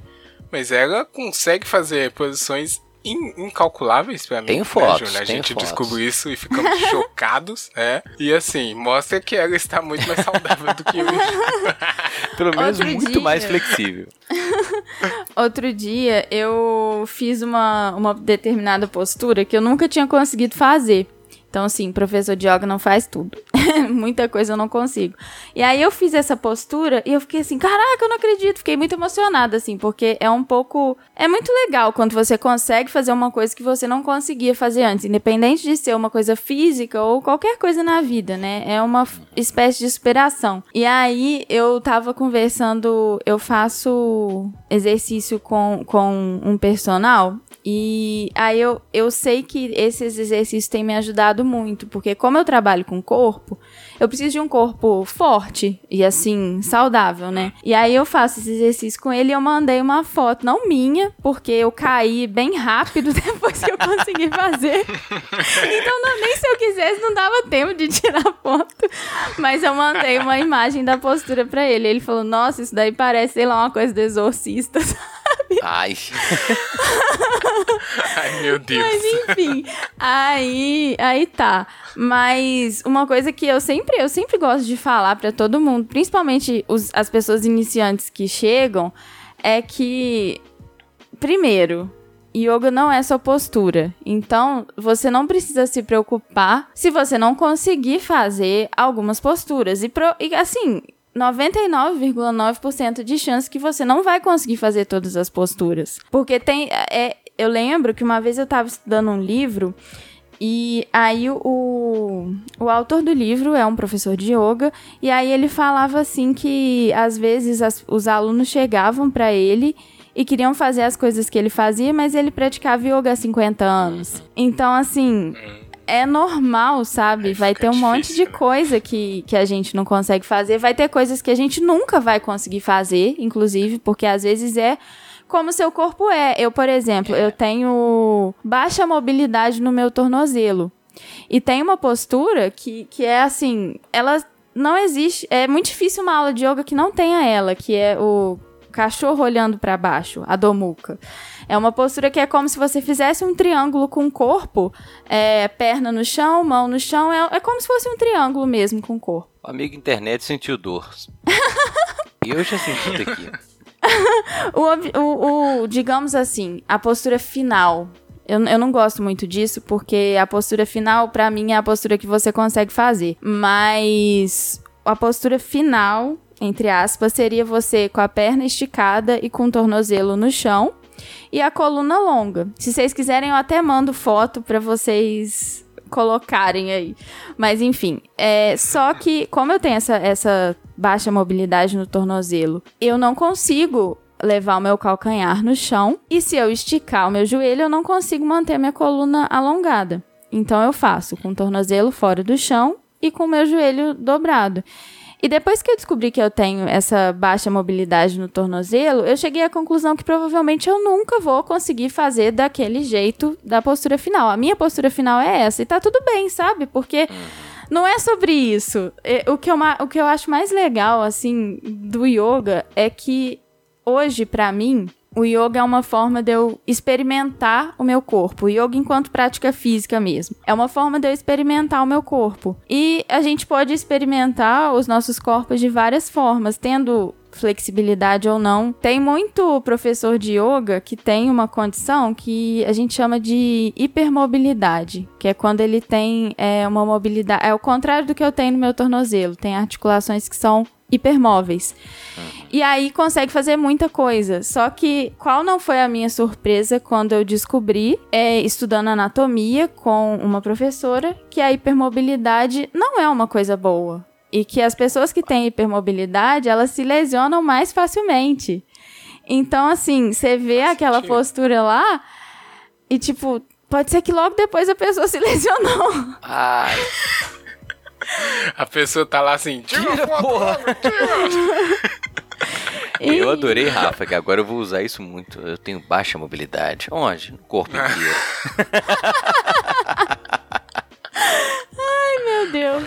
mas ela consegue fazer posições in, incalculáveis pra mim. Tem né, fotos, né, A gente fotos. descobriu isso e ficamos chocados, é. E assim, mostra que ela está muito mais saudável do que eu. Pelo menos Outro muito dia... mais flexível. Outro dia eu fiz uma, uma determinada postura que eu nunca tinha conseguido fazer. Então, assim, professor de yoga não faz tudo. Muita coisa eu não consigo. E aí eu fiz essa postura e eu fiquei assim, caraca, eu não acredito. Fiquei muito emocionada, assim, porque é um pouco. É muito legal quando você consegue fazer uma coisa que você não conseguia fazer antes, independente de ser uma coisa física ou qualquer coisa na vida, né? É uma espécie de superação. E aí eu tava conversando, eu faço exercício com, com um personal e aí eu, eu sei que esses exercícios têm me ajudado muito, porque como eu trabalho com corpo, eu preciso de um corpo forte e assim, saudável, né? E aí eu faço esse exercício com ele e eu mandei uma foto, não minha, porque eu caí bem rápido depois que eu consegui fazer. Então não, nem se eu quisesse não dava tempo de tirar foto. Mas eu mandei uma imagem da postura para ele. Ele falou: "Nossa, isso daí parece, sei lá, uma coisa do exorcista". Sabe? Ai. Ai, meu Deus. Mas enfim, aí, aí tá. Mas uma coisa que eu sempre, eu sempre gosto de falar para todo mundo, principalmente os, as pessoas iniciantes que chegam, é que primeiro, yoga não é só postura. Então, você não precisa se preocupar se você não conseguir fazer algumas posturas. E, pro, e assim, 99,9% de chance que você não vai conseguir fazer todas as posturas. Porque tem. É, eu lembro que uma vez eu estava estudando um livro e aí o, o autor do livro é um professor de yoga e aí ele falava assim que às vezes as, os alunos chegavam para ele e queriam fazer as coisas que ele fazia, mas ele praticava yoga há 50 anos. Então assim, é normal, sabe? Vai ter um difícil, monte de né? coisa que, que a gente não consegue fazer, vai ter coisas que a gente nunca vai conseguir fazer, inclusive, porque às vezes é como seu corpo é. Eu, por exemplo, eu tenho baixa mobilidade no meu tornozelo. E tem uma postura que, que é assim, ela não existe, é muito difícil uma aula de yoga que não tenha ela, que é o cachorro olhando para baixo, a domuca. É uma postura que é como se você fizesse um triângulo com o corpo, é, perna no chão, mão no chão, é, é como se fosse um triângulo mesmo com o corpo. O amigo internet sentiu dor. e eu já senti aqui. o, o, o, digamos assim, a postura final. Eu, eu não gosto muito disso, porque a postura final, para mim, é a postura que você consegue fazer. Mas a postura final, entre aspas, seria você com a perna esticada e com o tornozelo no chão e a coluna longa. Se vocês quiserem, eu até mando foto para vocês colocarem aí. Mas enfim, é só que como eu tenho essa, essa baixa mobilidade no tornozelo, eu não consigo levar o meu calcanhar no chão e se eu esticar o meu joelho, eu não consigo manter minha coluna alongada. Então eu faço com o tornozelo fora do chão e com o meu joelho dobrado. E depois que eu descobri que eu tenho essa baixa mobilidade no tornozelo, eu cheguei à conclusão que provavelmente eu nunca vou conseguir fazer daquele jeito da postura final. A minha postura final é essa. E tá tudo bem, sabe? Porque não é sobre isso. O que eu, o que eu acho mais legal, assim, do yoga é que hoje, para mim, o yoga é uma forma de eu experimentar o meu corpo. O yoga enquanto prática física mesmo. É uma forma de eu experimentar o meu corpo. E a gente pode experimentar os nossos corpos de várias formas, tendo flexibilidade ou não. Tem muito professor de yoga que tem uma condição que a gente chama de hipermobilidade, que é quando ele tem é, uma mobilidade. É o contrário do que eu tenho no meu tornozelo. Tem articulações que são hipermóveis. E aí consegue fazer muita coisa. Só que qual não foi a minha surpresa quando eu descobri, é, estudando anatomia com uma professora, que a hipermobilidade não é uma coisa boa. E que as pessoas que têm hipermobilidade, elas se lesionam mais facilmente. Então, assim, você vê aquela postura lá e, tipo, pode ser que logo depois a pessoa se lesionou. Ai. A pessoa tá lá assim, tira, tira porra, tira. Eu adorei, Rafa, que agora eu vou usar isso muito. Eu tenho baixa mobilidade. Onde? No corpo inteiro. Ai, meu Deus.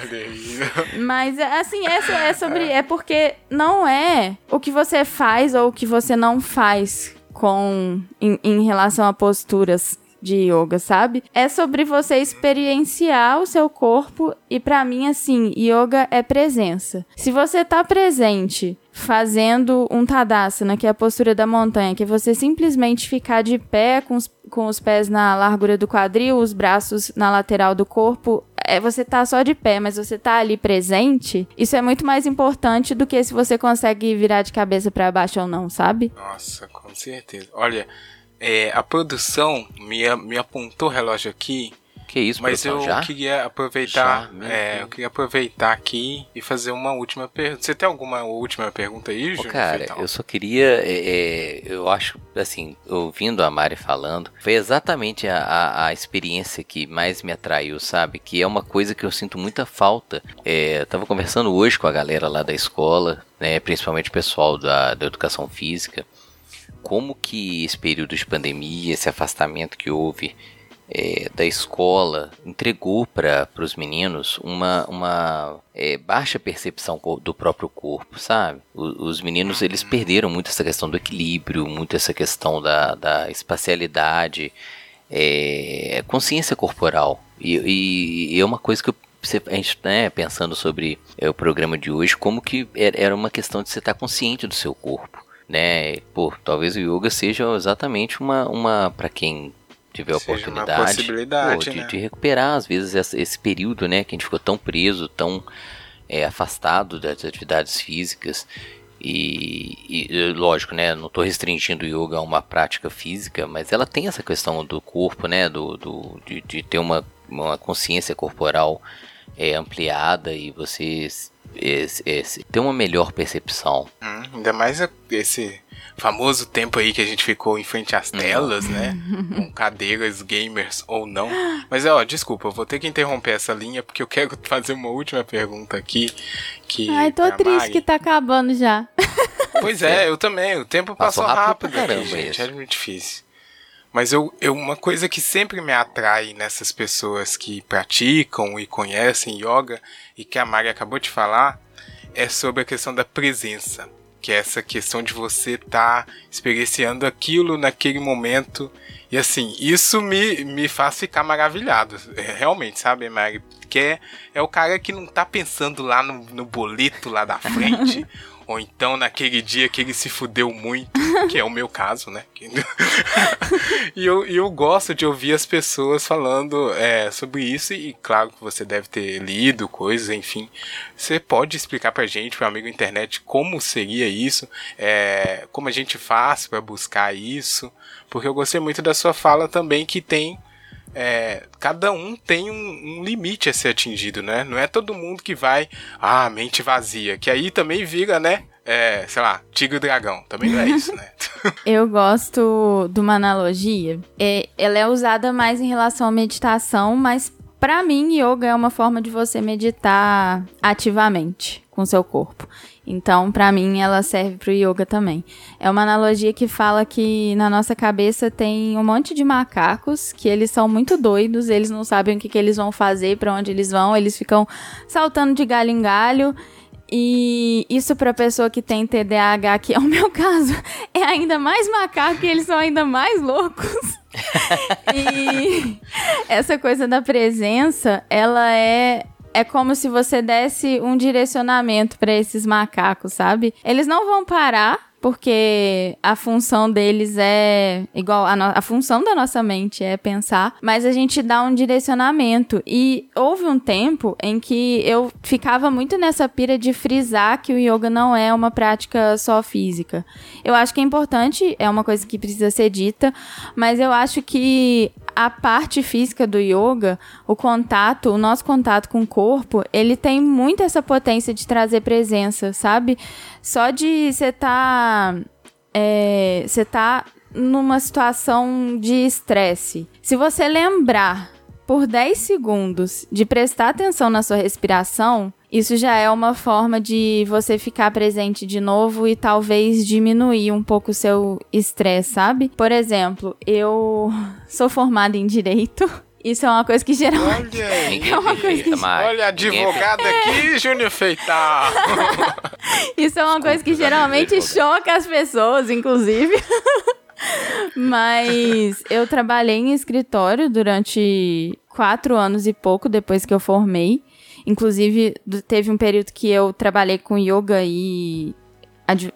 Mas, assim, essa é sobre. É porque não é o que você faz ou o que você não faz com em, em relação a posturas de yoga, sabe? É sobre você experienciar o seu corpo e para mim assim, yoga é presença. Se você tá presente fazendo um tadasana, que é a postura da montanha, que é você simplesmente ficar de pé com os, com os pés na largura do quadril, os braços na lateral do corpo, é você tá só de pé, mas você tá ali presente, isso é muito mais importante do que se você consegue virar de cabeça para baixo ou não, sabe? Nossa, com certeza. Olha, é, a produção me, me apontou o relógio aqui. Que isso, Mas produção, eu já? queria aproveitar, já? É, eu queria aproveitar aqui e fazer uma última pergunta. Você tem alguma última pergunta aí, Júlio? Cara, eu só queria, é, é, eu acho, assim, ouvindo a Mari falando, foi exatamente a, a, a, experiência que mais me atraiu, sabe? Que é uma coisa que eu sinto muita falta. É, eu tava conversando hoje com a galera lá da escola, né, principalmente o pessoal da, da educação física, como que esse período de pandemia, esse afastamento que houve é, da escola entregou para os meninos uma, uma é, baixa percepção do próprio corpo, sabe? O, os meninos eles perderam muito essa questão do equilíbrio, muito essa questão da, da espacialidade, é, consciência corporal. E, e, é uma coisa que eu a gente né, pensando sobre é, o programa de hoje, como que era uma questão de você estar consciente do seu corpo né? Pô, talvez o yoga seja exatamente uma, uma para quem tiver seja oportunidade pô, de, né? de, recuperar às vezes esse, esse, período, né, que a gente ficou tão preso, tão é, afastado das atividades físicas. E, e, lógico, né, não estou restringindo o yoga a uma prática física, mas ela tem essa questão do corpo, né, do, do de, de ter uma, uma consciência corporal é, ampliada e você esse, esse, ter uma melhor percepção. Hum, ainda mais esse famoso tempo aí que a gente ficou em frente às telas, né? Com cadeiras gamers ou não. Mas, ó, desculpa, eu vou ter que interromper essa linha porque eu quero fazer uma última pergunta aqui. Que Ai, tô triste Mari... que tá acabando já. Pois é, eu também. O tempo passou, passou rápido, rápido caramba, gente. É muito difícil. Mas eu, eu, uma coisa que sempre me atrai nessas pessoas que praticam e conhecem yoga, e que a Mari acabou de falar, é sobre a questão da presença. Que é essa questão de você estar tá experienciando aquilo naquele momento. E assim, isso me, me faz ficar maravilhado. É, realmente, sabe, Mari? Porque é, é o cara que não tá pensando lá no, no boleto lá da frente. Ou então naquele dia que ele se fudeu muito, que é o meu caso, né? e eu, eu gosto de ouvir as pessoas falando é, sobre isso, e claro que você deve ter lido coisas, enfim. Você pode explicar pra gente, pro amigo internet, como seria isso, é, como a gente faz para buscar isso, porque eu gostei muito da sua fala também, que tem é, cada um tem um, um, limite a ser atingido, né? Não é todo mundo que vai, ah, mente vazia, que aí também vira, né? é, sei lá, tigre e dragão. Também não é isso, né? Eu gosto de uma analogia. É, ela é usada mais em relação à meditação, mas para mim, yoga é uma forma de você meditar ativamente com seu corpo. Então, para mim, ela serve para o yoga também. É uma analogia que fala que na nossa cabeça tem um monte de macacos que eles são muito doidos, eles não sabem o que, que eles vão fazer, para onde eles vão, eles ficam saltando de galho em galho. E isso para pessoa que tem TDAH, que é o meu caso, é ainda mais macaco e eles são ainda mais loucos. e essa coisa da presença, ela é é como se você desse um direcionamento para esses macacos, sabe? Eles não vão parar porque a função deles é igual a, a, função da nossa mente é pensar, mas a gente dá um direcionamento. E houve um tempo em que eu ficava muito nessa pira de frisar que o yoga não é uma prática só física. Eu acho que é importante, é uma coisa que precisa ser dita, mas eu acho que a parte física do yoga, o contato, o nosso contato com o corpo, ele tem muito essa potência de trazer presença, sabe? Só de você tá. É, você tá numa situação de estresse. Se você lembrar por 10 segundos de prestar atenção na sua respiração, isso já é uma forma de você ficar presente de novo e talvez diminuir um pouco o seu estresse, sabe? Por exemplo, eu sou formada em direito. Isso é uma coisa que geralmente. Olha, aí, é uma coisa que... Olha, advogada aqui, Júnior Feital. Isso é uma coisa que geralmente choca as pessoas, inclusive. Mas eu trabalhei em escritório durante quatro anos e pouco depois que eu formei. Inclusive, teve um período que eu trabalhei com yoga e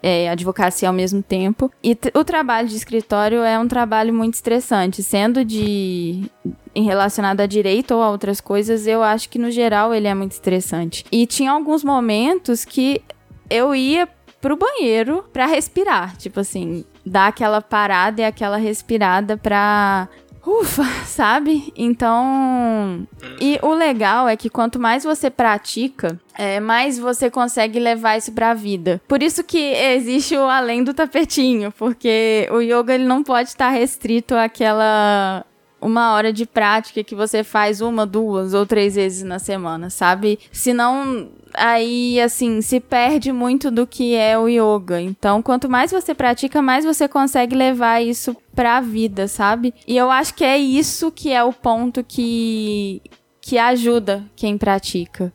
é, advocacia ao mesmo tempo. E o trabalho de escritório é um trabalho muito estressante, sendo de em relacionado a direito ou a outras coisas, eu acho que no geral ele é muito estressante. E tinha alguns momentos que eu ia pro banheiro para respirar, tipo assim, dar aquela parada e aquela respirada pra ufa, sabe? Então. E o legal é que quanto mais você pratica, é, mais você consegue levar isso pra vida. Por isso que existe o além do tapetinho, porque o yoga ele não pode estar restrito àquela uma hora de prática que você faz uma, duas ou três vezes na semana, sabe? Senão, aí, assim, se perde muito do que é o yoga. Então, quanto mais você pratica, mais você consegue levar isso pra vida, sabe? E eu acho que é isso que é o ponto que, que ajuda quem pratica.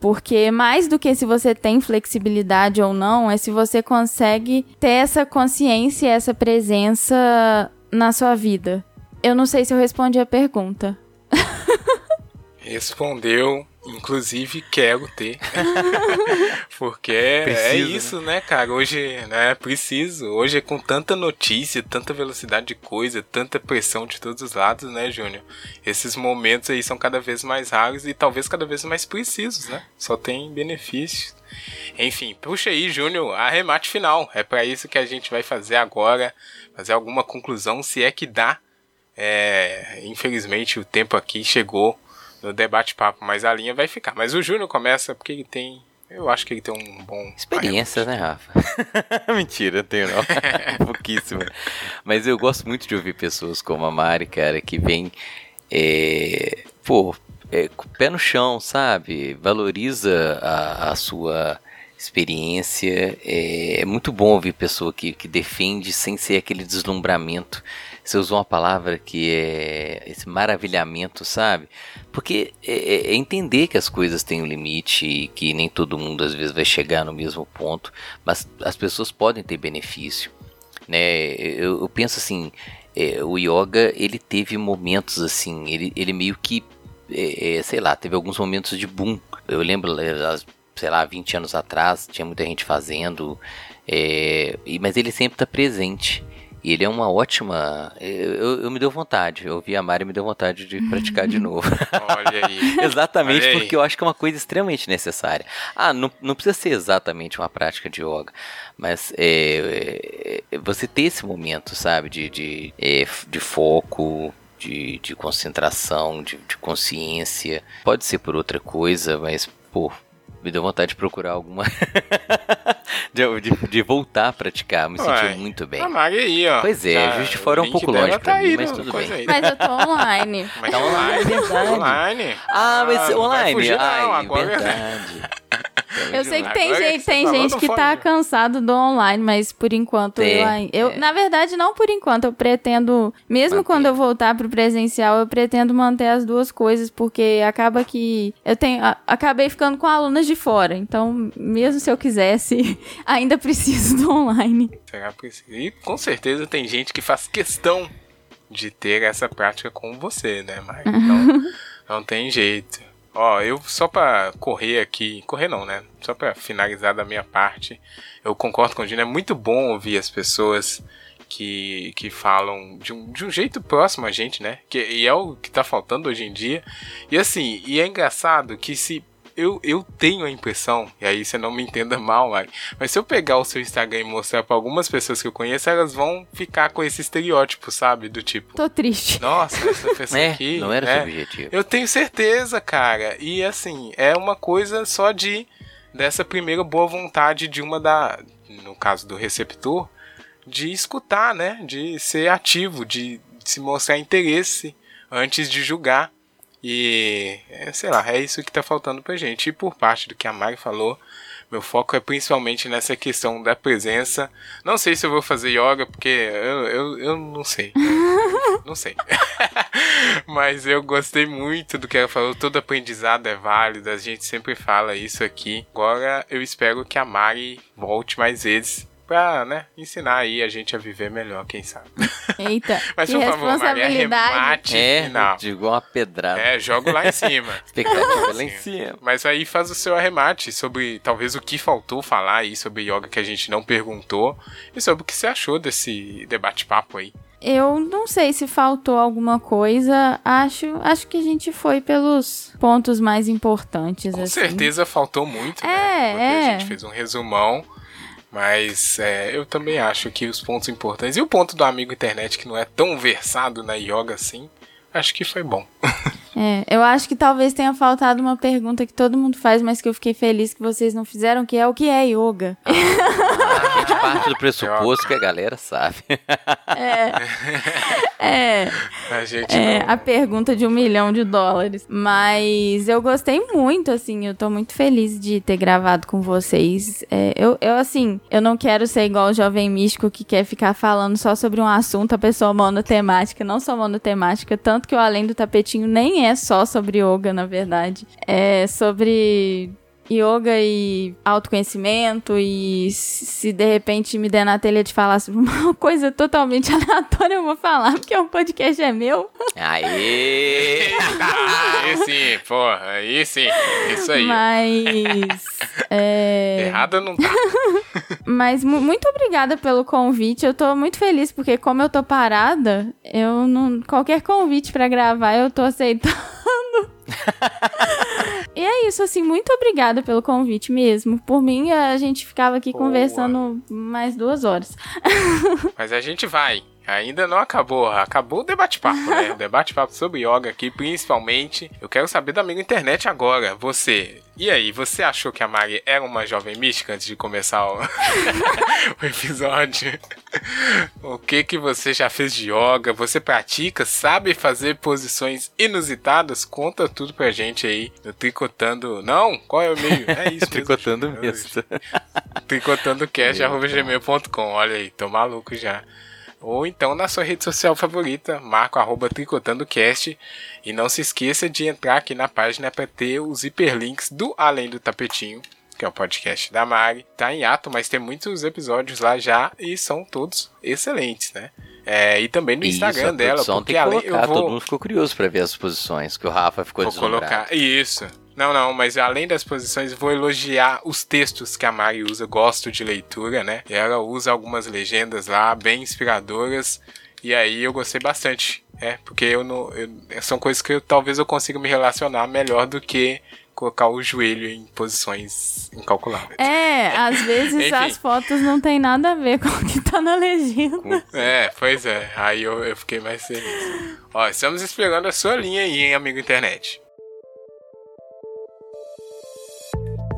Porque mais do que se você tem flexibilidade ou não, é se você consegue ter essa consciência, essa presença na sua vida. Eu não sei se eu respondi a pergunta. Respondeu, inclusive quero ter. Porque é Preciso, é isso, né? né, cara? Hoje, né, preciso. Hoje é com tanta notícia, tanta velocidade de coisa, tanta pressão de todos os lados, né, Júnior? Esses momentos aí são cada vez mais raros e talvez cada vez mais precisos, né? Só tem benefícios. Enfim, puxa aí, Júnior, arremate final. É para isso que a gente vai fazer agora, fazer alguma conclusão, se é que dá é, infelizmente o tempo aqui chegou no debate-papo, mas a linha vai ficar. Mas o Júnior começa porque ele tem. Eu acho que ele tem um bom. Experiência, né, Rafa? Mentira, eu tenho não. Pouquíssimo. Mas eu gosto muito de ouvir pessoas como a Mari, cara, que vem. É, pô, é, com o pé no chão, sabe? Valoriza a, a sua experiência. É, é, muito bom ouvir pessoa que, que defende sem ser aquele deslumbramento você usou uma palavra que é esse maravilhamento, sabe? Porque é, é, é, entender que as coisas têm um limite e que nem todo mundo às vezes vai chegar no mesmo ponto, mas as pessoas podem ter benefício, né? Eu, eu penso assim, é, o yoga ele teve momentos assim, ele, ele meio que, é, é sei lá, teve alguns momentos de boom. Eu lembro, é, sei lá, 20 anos atrás, tinha muita gente fazendo, mas ele sempre está presente. E ele é uma ótima. Eu, eu, me deu vontade. Eu vi a Mari e me deu vontade de praticar de novo. Olha aí. exatamente, Olha aí. porque eu acho que é uma coisa extremamente necessária. Ah, não, não precisa ser exatamente uma prática de yoga, mas é, é, você ter esse momento, sabe, de, de, é, de foco, de, de concentração, de, de consciência. Pode ser por outra coisa, mas, pô, me deu vontade de procurar alguma de, de, de, voltar a praticar. Me senti muito bem. A Mari aí, ó. Pois é, Juiz de Fora é um pouco longe pra tá mim, mas tudo bem. Aí. Mas eu tô online. Mas tá online, é online. Ah, mas ah, online. Fugir, Ai, não, agora... verdade. Eu sei que tem gente, tem gente que tá cansado do online, mas por enquanto tem, eu, eu é. na verdade não por enquanto, eu pretendo, mesmo manter. quando eu voltar pro presencial, eu pretendo manter as duas coisas, porque acaba que eu tenho a, acabei ficando com alunas de fora, então mesmo se eu quisesse, ainda preciso do online. Será preciso. E com certeza tem gente que faz questão de ter essa prática com você, né, Mari? Então, não tem jeito. Ó, eu só para correr aqui, correr não, né? Só para finalizar da minha parte, eu concordo com o Gino, é muito bom ouvir as pessoas que, que falam de um, de um jeito próximo a gente, né? Que, e é o que tá faltando hoje em dia. E assim, e é engraçado que se eu, eu tenho a impressão, e aí você não me entenda mal, Mari, mas se eu pegar o seu Instagram e mostrar para algumas pessoas que eu conheço, elas vão ficar com esse estereótipo, sabe? Do tipo. Tô triste. Nossa, essa pessoa é, aqui. Não era é, seu objetivo. Eu tenho certeza, cara. E assim, é uma coisa só de. dessa primeira boa vontade de uma da. No caso do receptor, de escutar, né? De ser ativo, de se mostrar interesse antes de julgar. E, é, sei lá, é isso que tá faltando pra gente. E por parte do que a Mari falou, meu foco é principalmente nessa questão da presença. Não sei se eu vou fazer yoga, porque eu, eu, eu não sei. não sei. Mas eu gostei muito do que ela falou. Todo aprendizado é válido, a gente sempre fala isso aqui. Agora eu espero que a Mari volte mais vezes pra, né, ensinar aí a gente a viver melhor, quem sabe. Eita, Mas, por favor, Maria, arremate é, final. Digo uma pedrada. É, jogo lá em cima. Expectativa lá em cima. Mas aí faz o seu arremate sobre, talvez, o que faltou falar aí sobre yoga que a gente não perguntou e sobre o que você achou desse debate-papo aí. Eu não sei se faltou alguma coisa. Acho, acho que a gente foi pelos pontos mais importantes. Com assim. certeza faltou muito, é, né? Porque é. a gente fez um resumão. Mas é, eu também acho que os pontos importantes. E o ponto do amigo internet que não é tão versado na yoga assim, acho que foi bom. É, eu acho que talvez tenha faltado uma pergunta que todo mundo faz, mas que eu fiquei feliz que vocês não fizeram, que é o que é yoga? Parte do pressuposto que a galera sabe. É. É. A, gente é não... a pergunta de um milhão de dólares. Mas eu gostei muito, assim, eu tô muito feliz de ter gravado com vocês. É, eu, eu, assim, eu não quero ser igual o jovem místico que quer ficar falando só sobre um assunto, a pessoa monotemática. Não sou monotemática, tanto que o Além do Tapetinho nem é só sobre yoga, na verdade. É sobre yoga e autoconhecimento e se de repente me der na telha de falar sobre uma coisa totalmente aleatória, eu vou falar, porque o podcast é meu. Aê! aí sim, porra, aí sim, isso aí. Mas... É... Errada não tá. Mas muito obrigada pelo convite, eu tô muito feliz, porque como eu tô parada, eu não... Qualquer convite para gravar eu tô aceitando. e é isso, assim, muito obrigada pelo convite mesmo. Por mim, a gente ficava aqui Boa. conversando mais duas horas. Mas a gente vai. Ainda não acabou, acabou o debate-papo, né? O debate-papo sobre yoga aqui, principalmente. Eu quero saber da amiga internet agora. Você, e aí, você achou que a Mari era uma jovem mística antes de começar o, o episódio? o que que você já fez de yoga? Você pratica? Sabe fazer posições inusitadas? Conta tudo pra gente aí no Tricotando. Não? Qual é o meio? É isso Tricotando mesmo. Tricotandocast.gmail.com Olha aí, tô maluco já ou então na sua rede social favorita, marca arroba tricotandocast e não se esqueça de entrar aqui na página para ter os hiperlinks do Além do Tapetinho, que é o podcast da Mari. Tá em ato, mas tem muitos episódios lá já e são todos excelentes, né? É, e também no Instagram isso, dela, porque além eu vou... todo mundo ficou curioso para ver as posições que o Rafa ficou vou colocar isso. Não, não, mas além das posições, vou elogiar os textos que a Mari usa. Gosto de leitura, né? E ela usa algumas legendas lá, bem inspiradoras. E aí eu gostei bastante. É, porque eu não. Eu, são coisas que eu, talvez eu consiga me relacionar melhor do que colocar o joelho em posições incalculáveis. É, às vezes as fotos não tem nada a ver com o que tá na legenda. É, pois é. Aí eu, eu fiquei mais feliz. Ó, estamos esperando a sua linha aí, hein, amigo internet.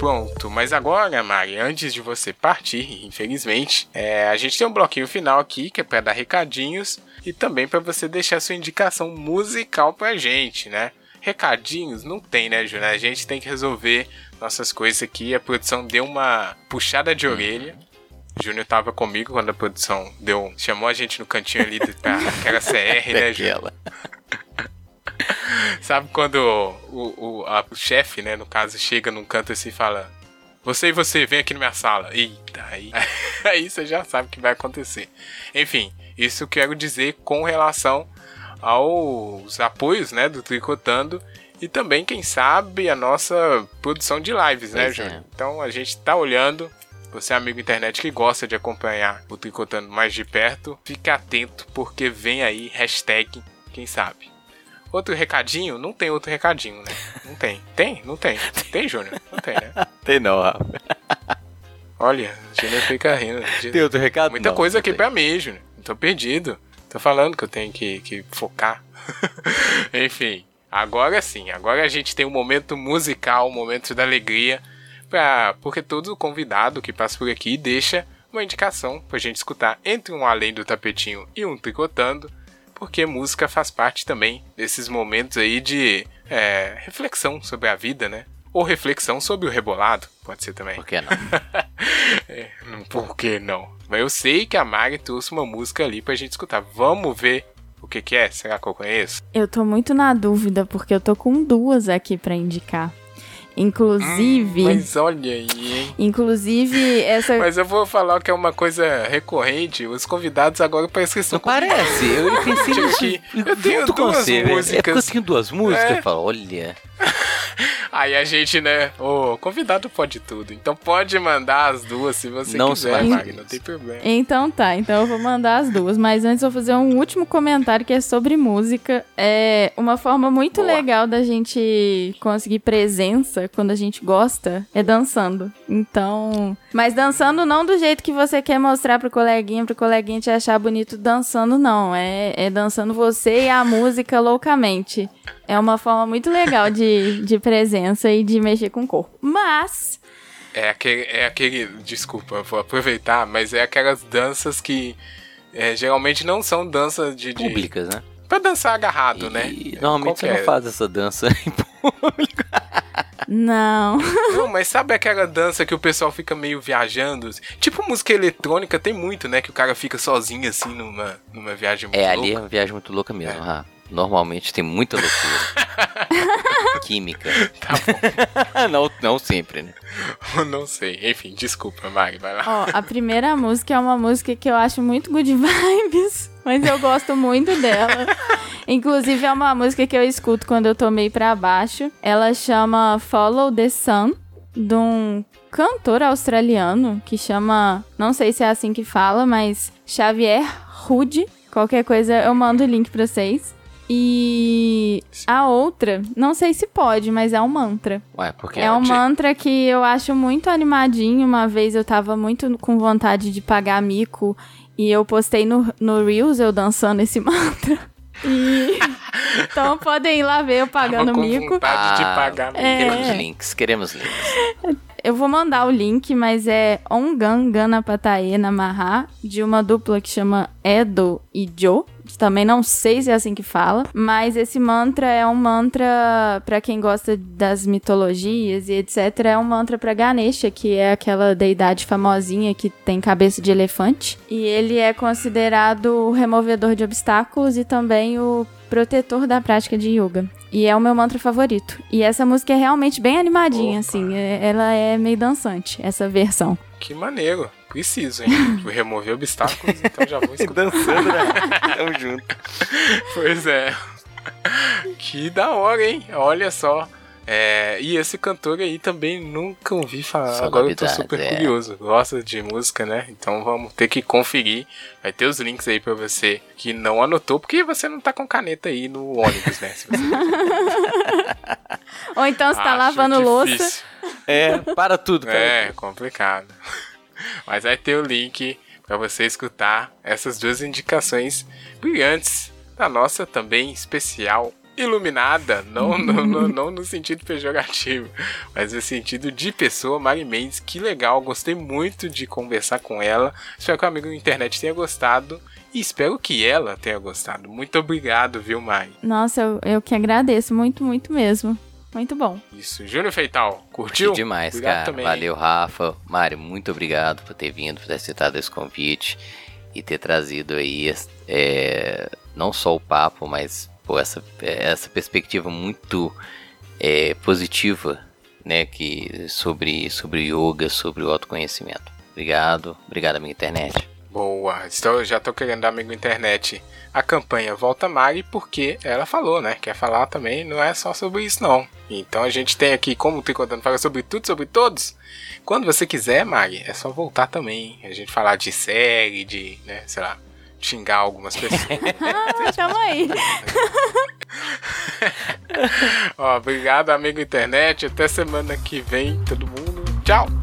Pronto, mas agora, Mari, antes de você partir, infelizmente, é, a gente tem um bloquinho final aqui que é para dar recadinhos e também para você deixar sua indicação musical pra gente, né? Recadinhos não tem, né, Júnior? A gente tem que resolver nossas coisas aqui. A produção deu uma puxada de orelha. Júnior tava comigo quando a produção deu, chamou a gente no cantinho ali pra aquela CR, né, Júnior? Sabe quando o, o, a, o chefe, né, no caso, chega num canto assim e fala: Você e você, vem aqui na minha sala. Eita, aí, aí você já sabe o que vai acontecer. Enfim, isso eu quero dizer com relação aos apoios, né, do Tricotando e também, quem sabe, a nossa produção de lives, né, Júnior? É. Então a gente tá olhando. Você, amigo internet que gosta de acompanhar o Tricotando mais de perto, fique atento porque vem aí hashtag quem sabe. Outro recadinho? Não tem outro recadinho, né? Não tem. Tem? Não tem. Tem, Júnior? Não tem, né? tem não, Rafa. Olha, o Júnior fica rindo. Tem outro recado? Muita não, coisa aqui tem. pra mim, Júnior. Tô perdido. Tô falando que eu tenho que, que focar. Enfim, agora sim. Agora a gente tem um momento musical, um momento da alegria. Pra, porque todo convidado que passa por aqui deixa uma indicação pra gente escutar entre um Além do Tapetinho e um Tricotando porque música faz parte também desses momentos aí de é, reflexão sobre a vida, né? Ou reflexão sobre o rebolado, pode ser também. Por que não? é, por que não? Mas eu sei que a Mari trouxe uma música ali pra gente escutar. Vamos ver o que, que é? Será que eu conheço? Eu tô muito na dúvida, porque eu tô com duas aqui para indicar. Inclusive. Hum, mas olha aí, hein? Inclusive, essa. Mas eu vou falar que é uma coisa recorrente. Os convidados agora parecem que estão. Não parece. Eu pensei nisso. Eu tenho duas músicas. É porque eu tenho duas músicas. É. Eu falo, olha. Aí a gente, né? O convidado pode tudo. Então pode mandar as duas se você não quiser, Magno. Não tem problema. Então tá, então eu vou mandar as duas. Mas antes eu vou fazer um último comentário que é sobre música. É uma forma muito Boa. legal da gente conseguir presença quando a gente gosta é dançando. Então. Mas dançando não do jeito que você quer mostrar pro coleguinha, pro coleguinha te achar bonito dançando, não. É, é dançando você e a música loucamente. É uma forma muito legal de, de presença e de mexer com o corpo. Mas. É aquele, é aquele. Desculpa, vou aproveitar, mas é aquelas danças que é, geralmente não são danças de. de Públicas, né? Pra dançar agarrado, e, né? Normalmente Qualquer... você não faz essa dança em público. Não. Não, mas sabe aquela dança que o pessoal fica meio viajando? Tipo música eletrônica, tem muito, né? Que o cara fica sozinho assim numa, numa viagem muito é, louca. É, ali é uma viagem muito louca mesmo, é. Normalmente tem muita loucura. Química. Tá bom. não, não sempre, né? não sei. Enfim, desculpa, Mari, vai lá. Ó, a primeira música é uma música que eu acho muito good vibes, mas eu gosto muito dela. Inclusive, é uma música que eu escuto quando eu tô meio pra baixo. Ela chama Follow the Sun, de um cantor australiano que chama. Não sei se é assim que fala, mas Xavier Rude. Qualquer coisa eu mando o link pra vocês. E a outra, não sei se pode, mas é um mantra. Ué, porque é um mantra que eu acho muito animadinho. Uma vez eu tava muito com vontade de pagar mico e eu postei no, no Reels eu dançando esse mantra. E... então podem ir lá ver eu pagando tava com mico. Vontade de pagar mico. É... Queremos links, queremos links. Eu vou mandar o link, mas é Ongan Ganapatae Namaha, de uma dupla que chama Edo e Joe. Também não sei se é assim que fala, mas esse mantra é um mantra para quem gosta das mitologias e etc. É um mantra para Ganesha, que é aquela deidade famosinha que tem cabeça de elefante. E ele é considerado o removedor de obstáculos e também o protetor da prática de yoga. E é o meu mantra favorito. E essa música é realmente bem animadinha, Opa. assim. É, ela é meio dançante, essa versão. Que maneiro. Preciso, hein? Vou remover obstáculos, então já vou escutar. Dançando, né? Tamo junto. Pois é. Que da hora, hein? Olha só. É, e esse cantor aí também nunca ouvi falar. Só Agora eu tô super é. curioso. Gosta de música, né? Então vamos ter que conferir. Vai ter os links aí pra você que não anotou, porque você não tá com caneta aí no ônibus, né? Ou então você tá lavando difícil. louça. É, para tudo. Para é, complicado. Mas vai ter o link para você escutar essas duas indicações brilhantes da nossa também especial iluminada, não, não, não, não, no sentido pejorativo, mas no sentido de pessoa, Mari Mendes, que legal, gostei muito de conversar com ela, espero que o amigo da internet tenha gostado e espero que ela tenha gostado. Muito obrigado, viu, Mari? Nossa, eu, eu que agradeço, muito, muito mesmo. Muito bom. Isso. Júnior Feital, curtiu? Curti demais, obrigado cara. Também. Valeu, Rafa. Mário, muito obrigado por ter vindo, por ter aceitado esse convite e ter trazido aí é, não só o papo, mas pô, essa, essa perspectiva muito é, positiva né, que, sobre, sobre yoga, sobre o autoconhecimento. Obrigado, obrigado, amiga internet. Boa, então, já tô querendo, amigo internet, a campanha Volta Mari, porque ela falou, né? Quer falar também, não é só sobre isso, não. Então a gente tem aqui, como o Tricotando fala sobre tudo, sobre todos. Quando você quiser, Mari, é só voltar também. A gente falar de série, de, né, sei lá, xingar algumas pessoas. ah, chama aí. Ó, obrigado, amigo internet. Até semana que vem, todo mundo. Tchau!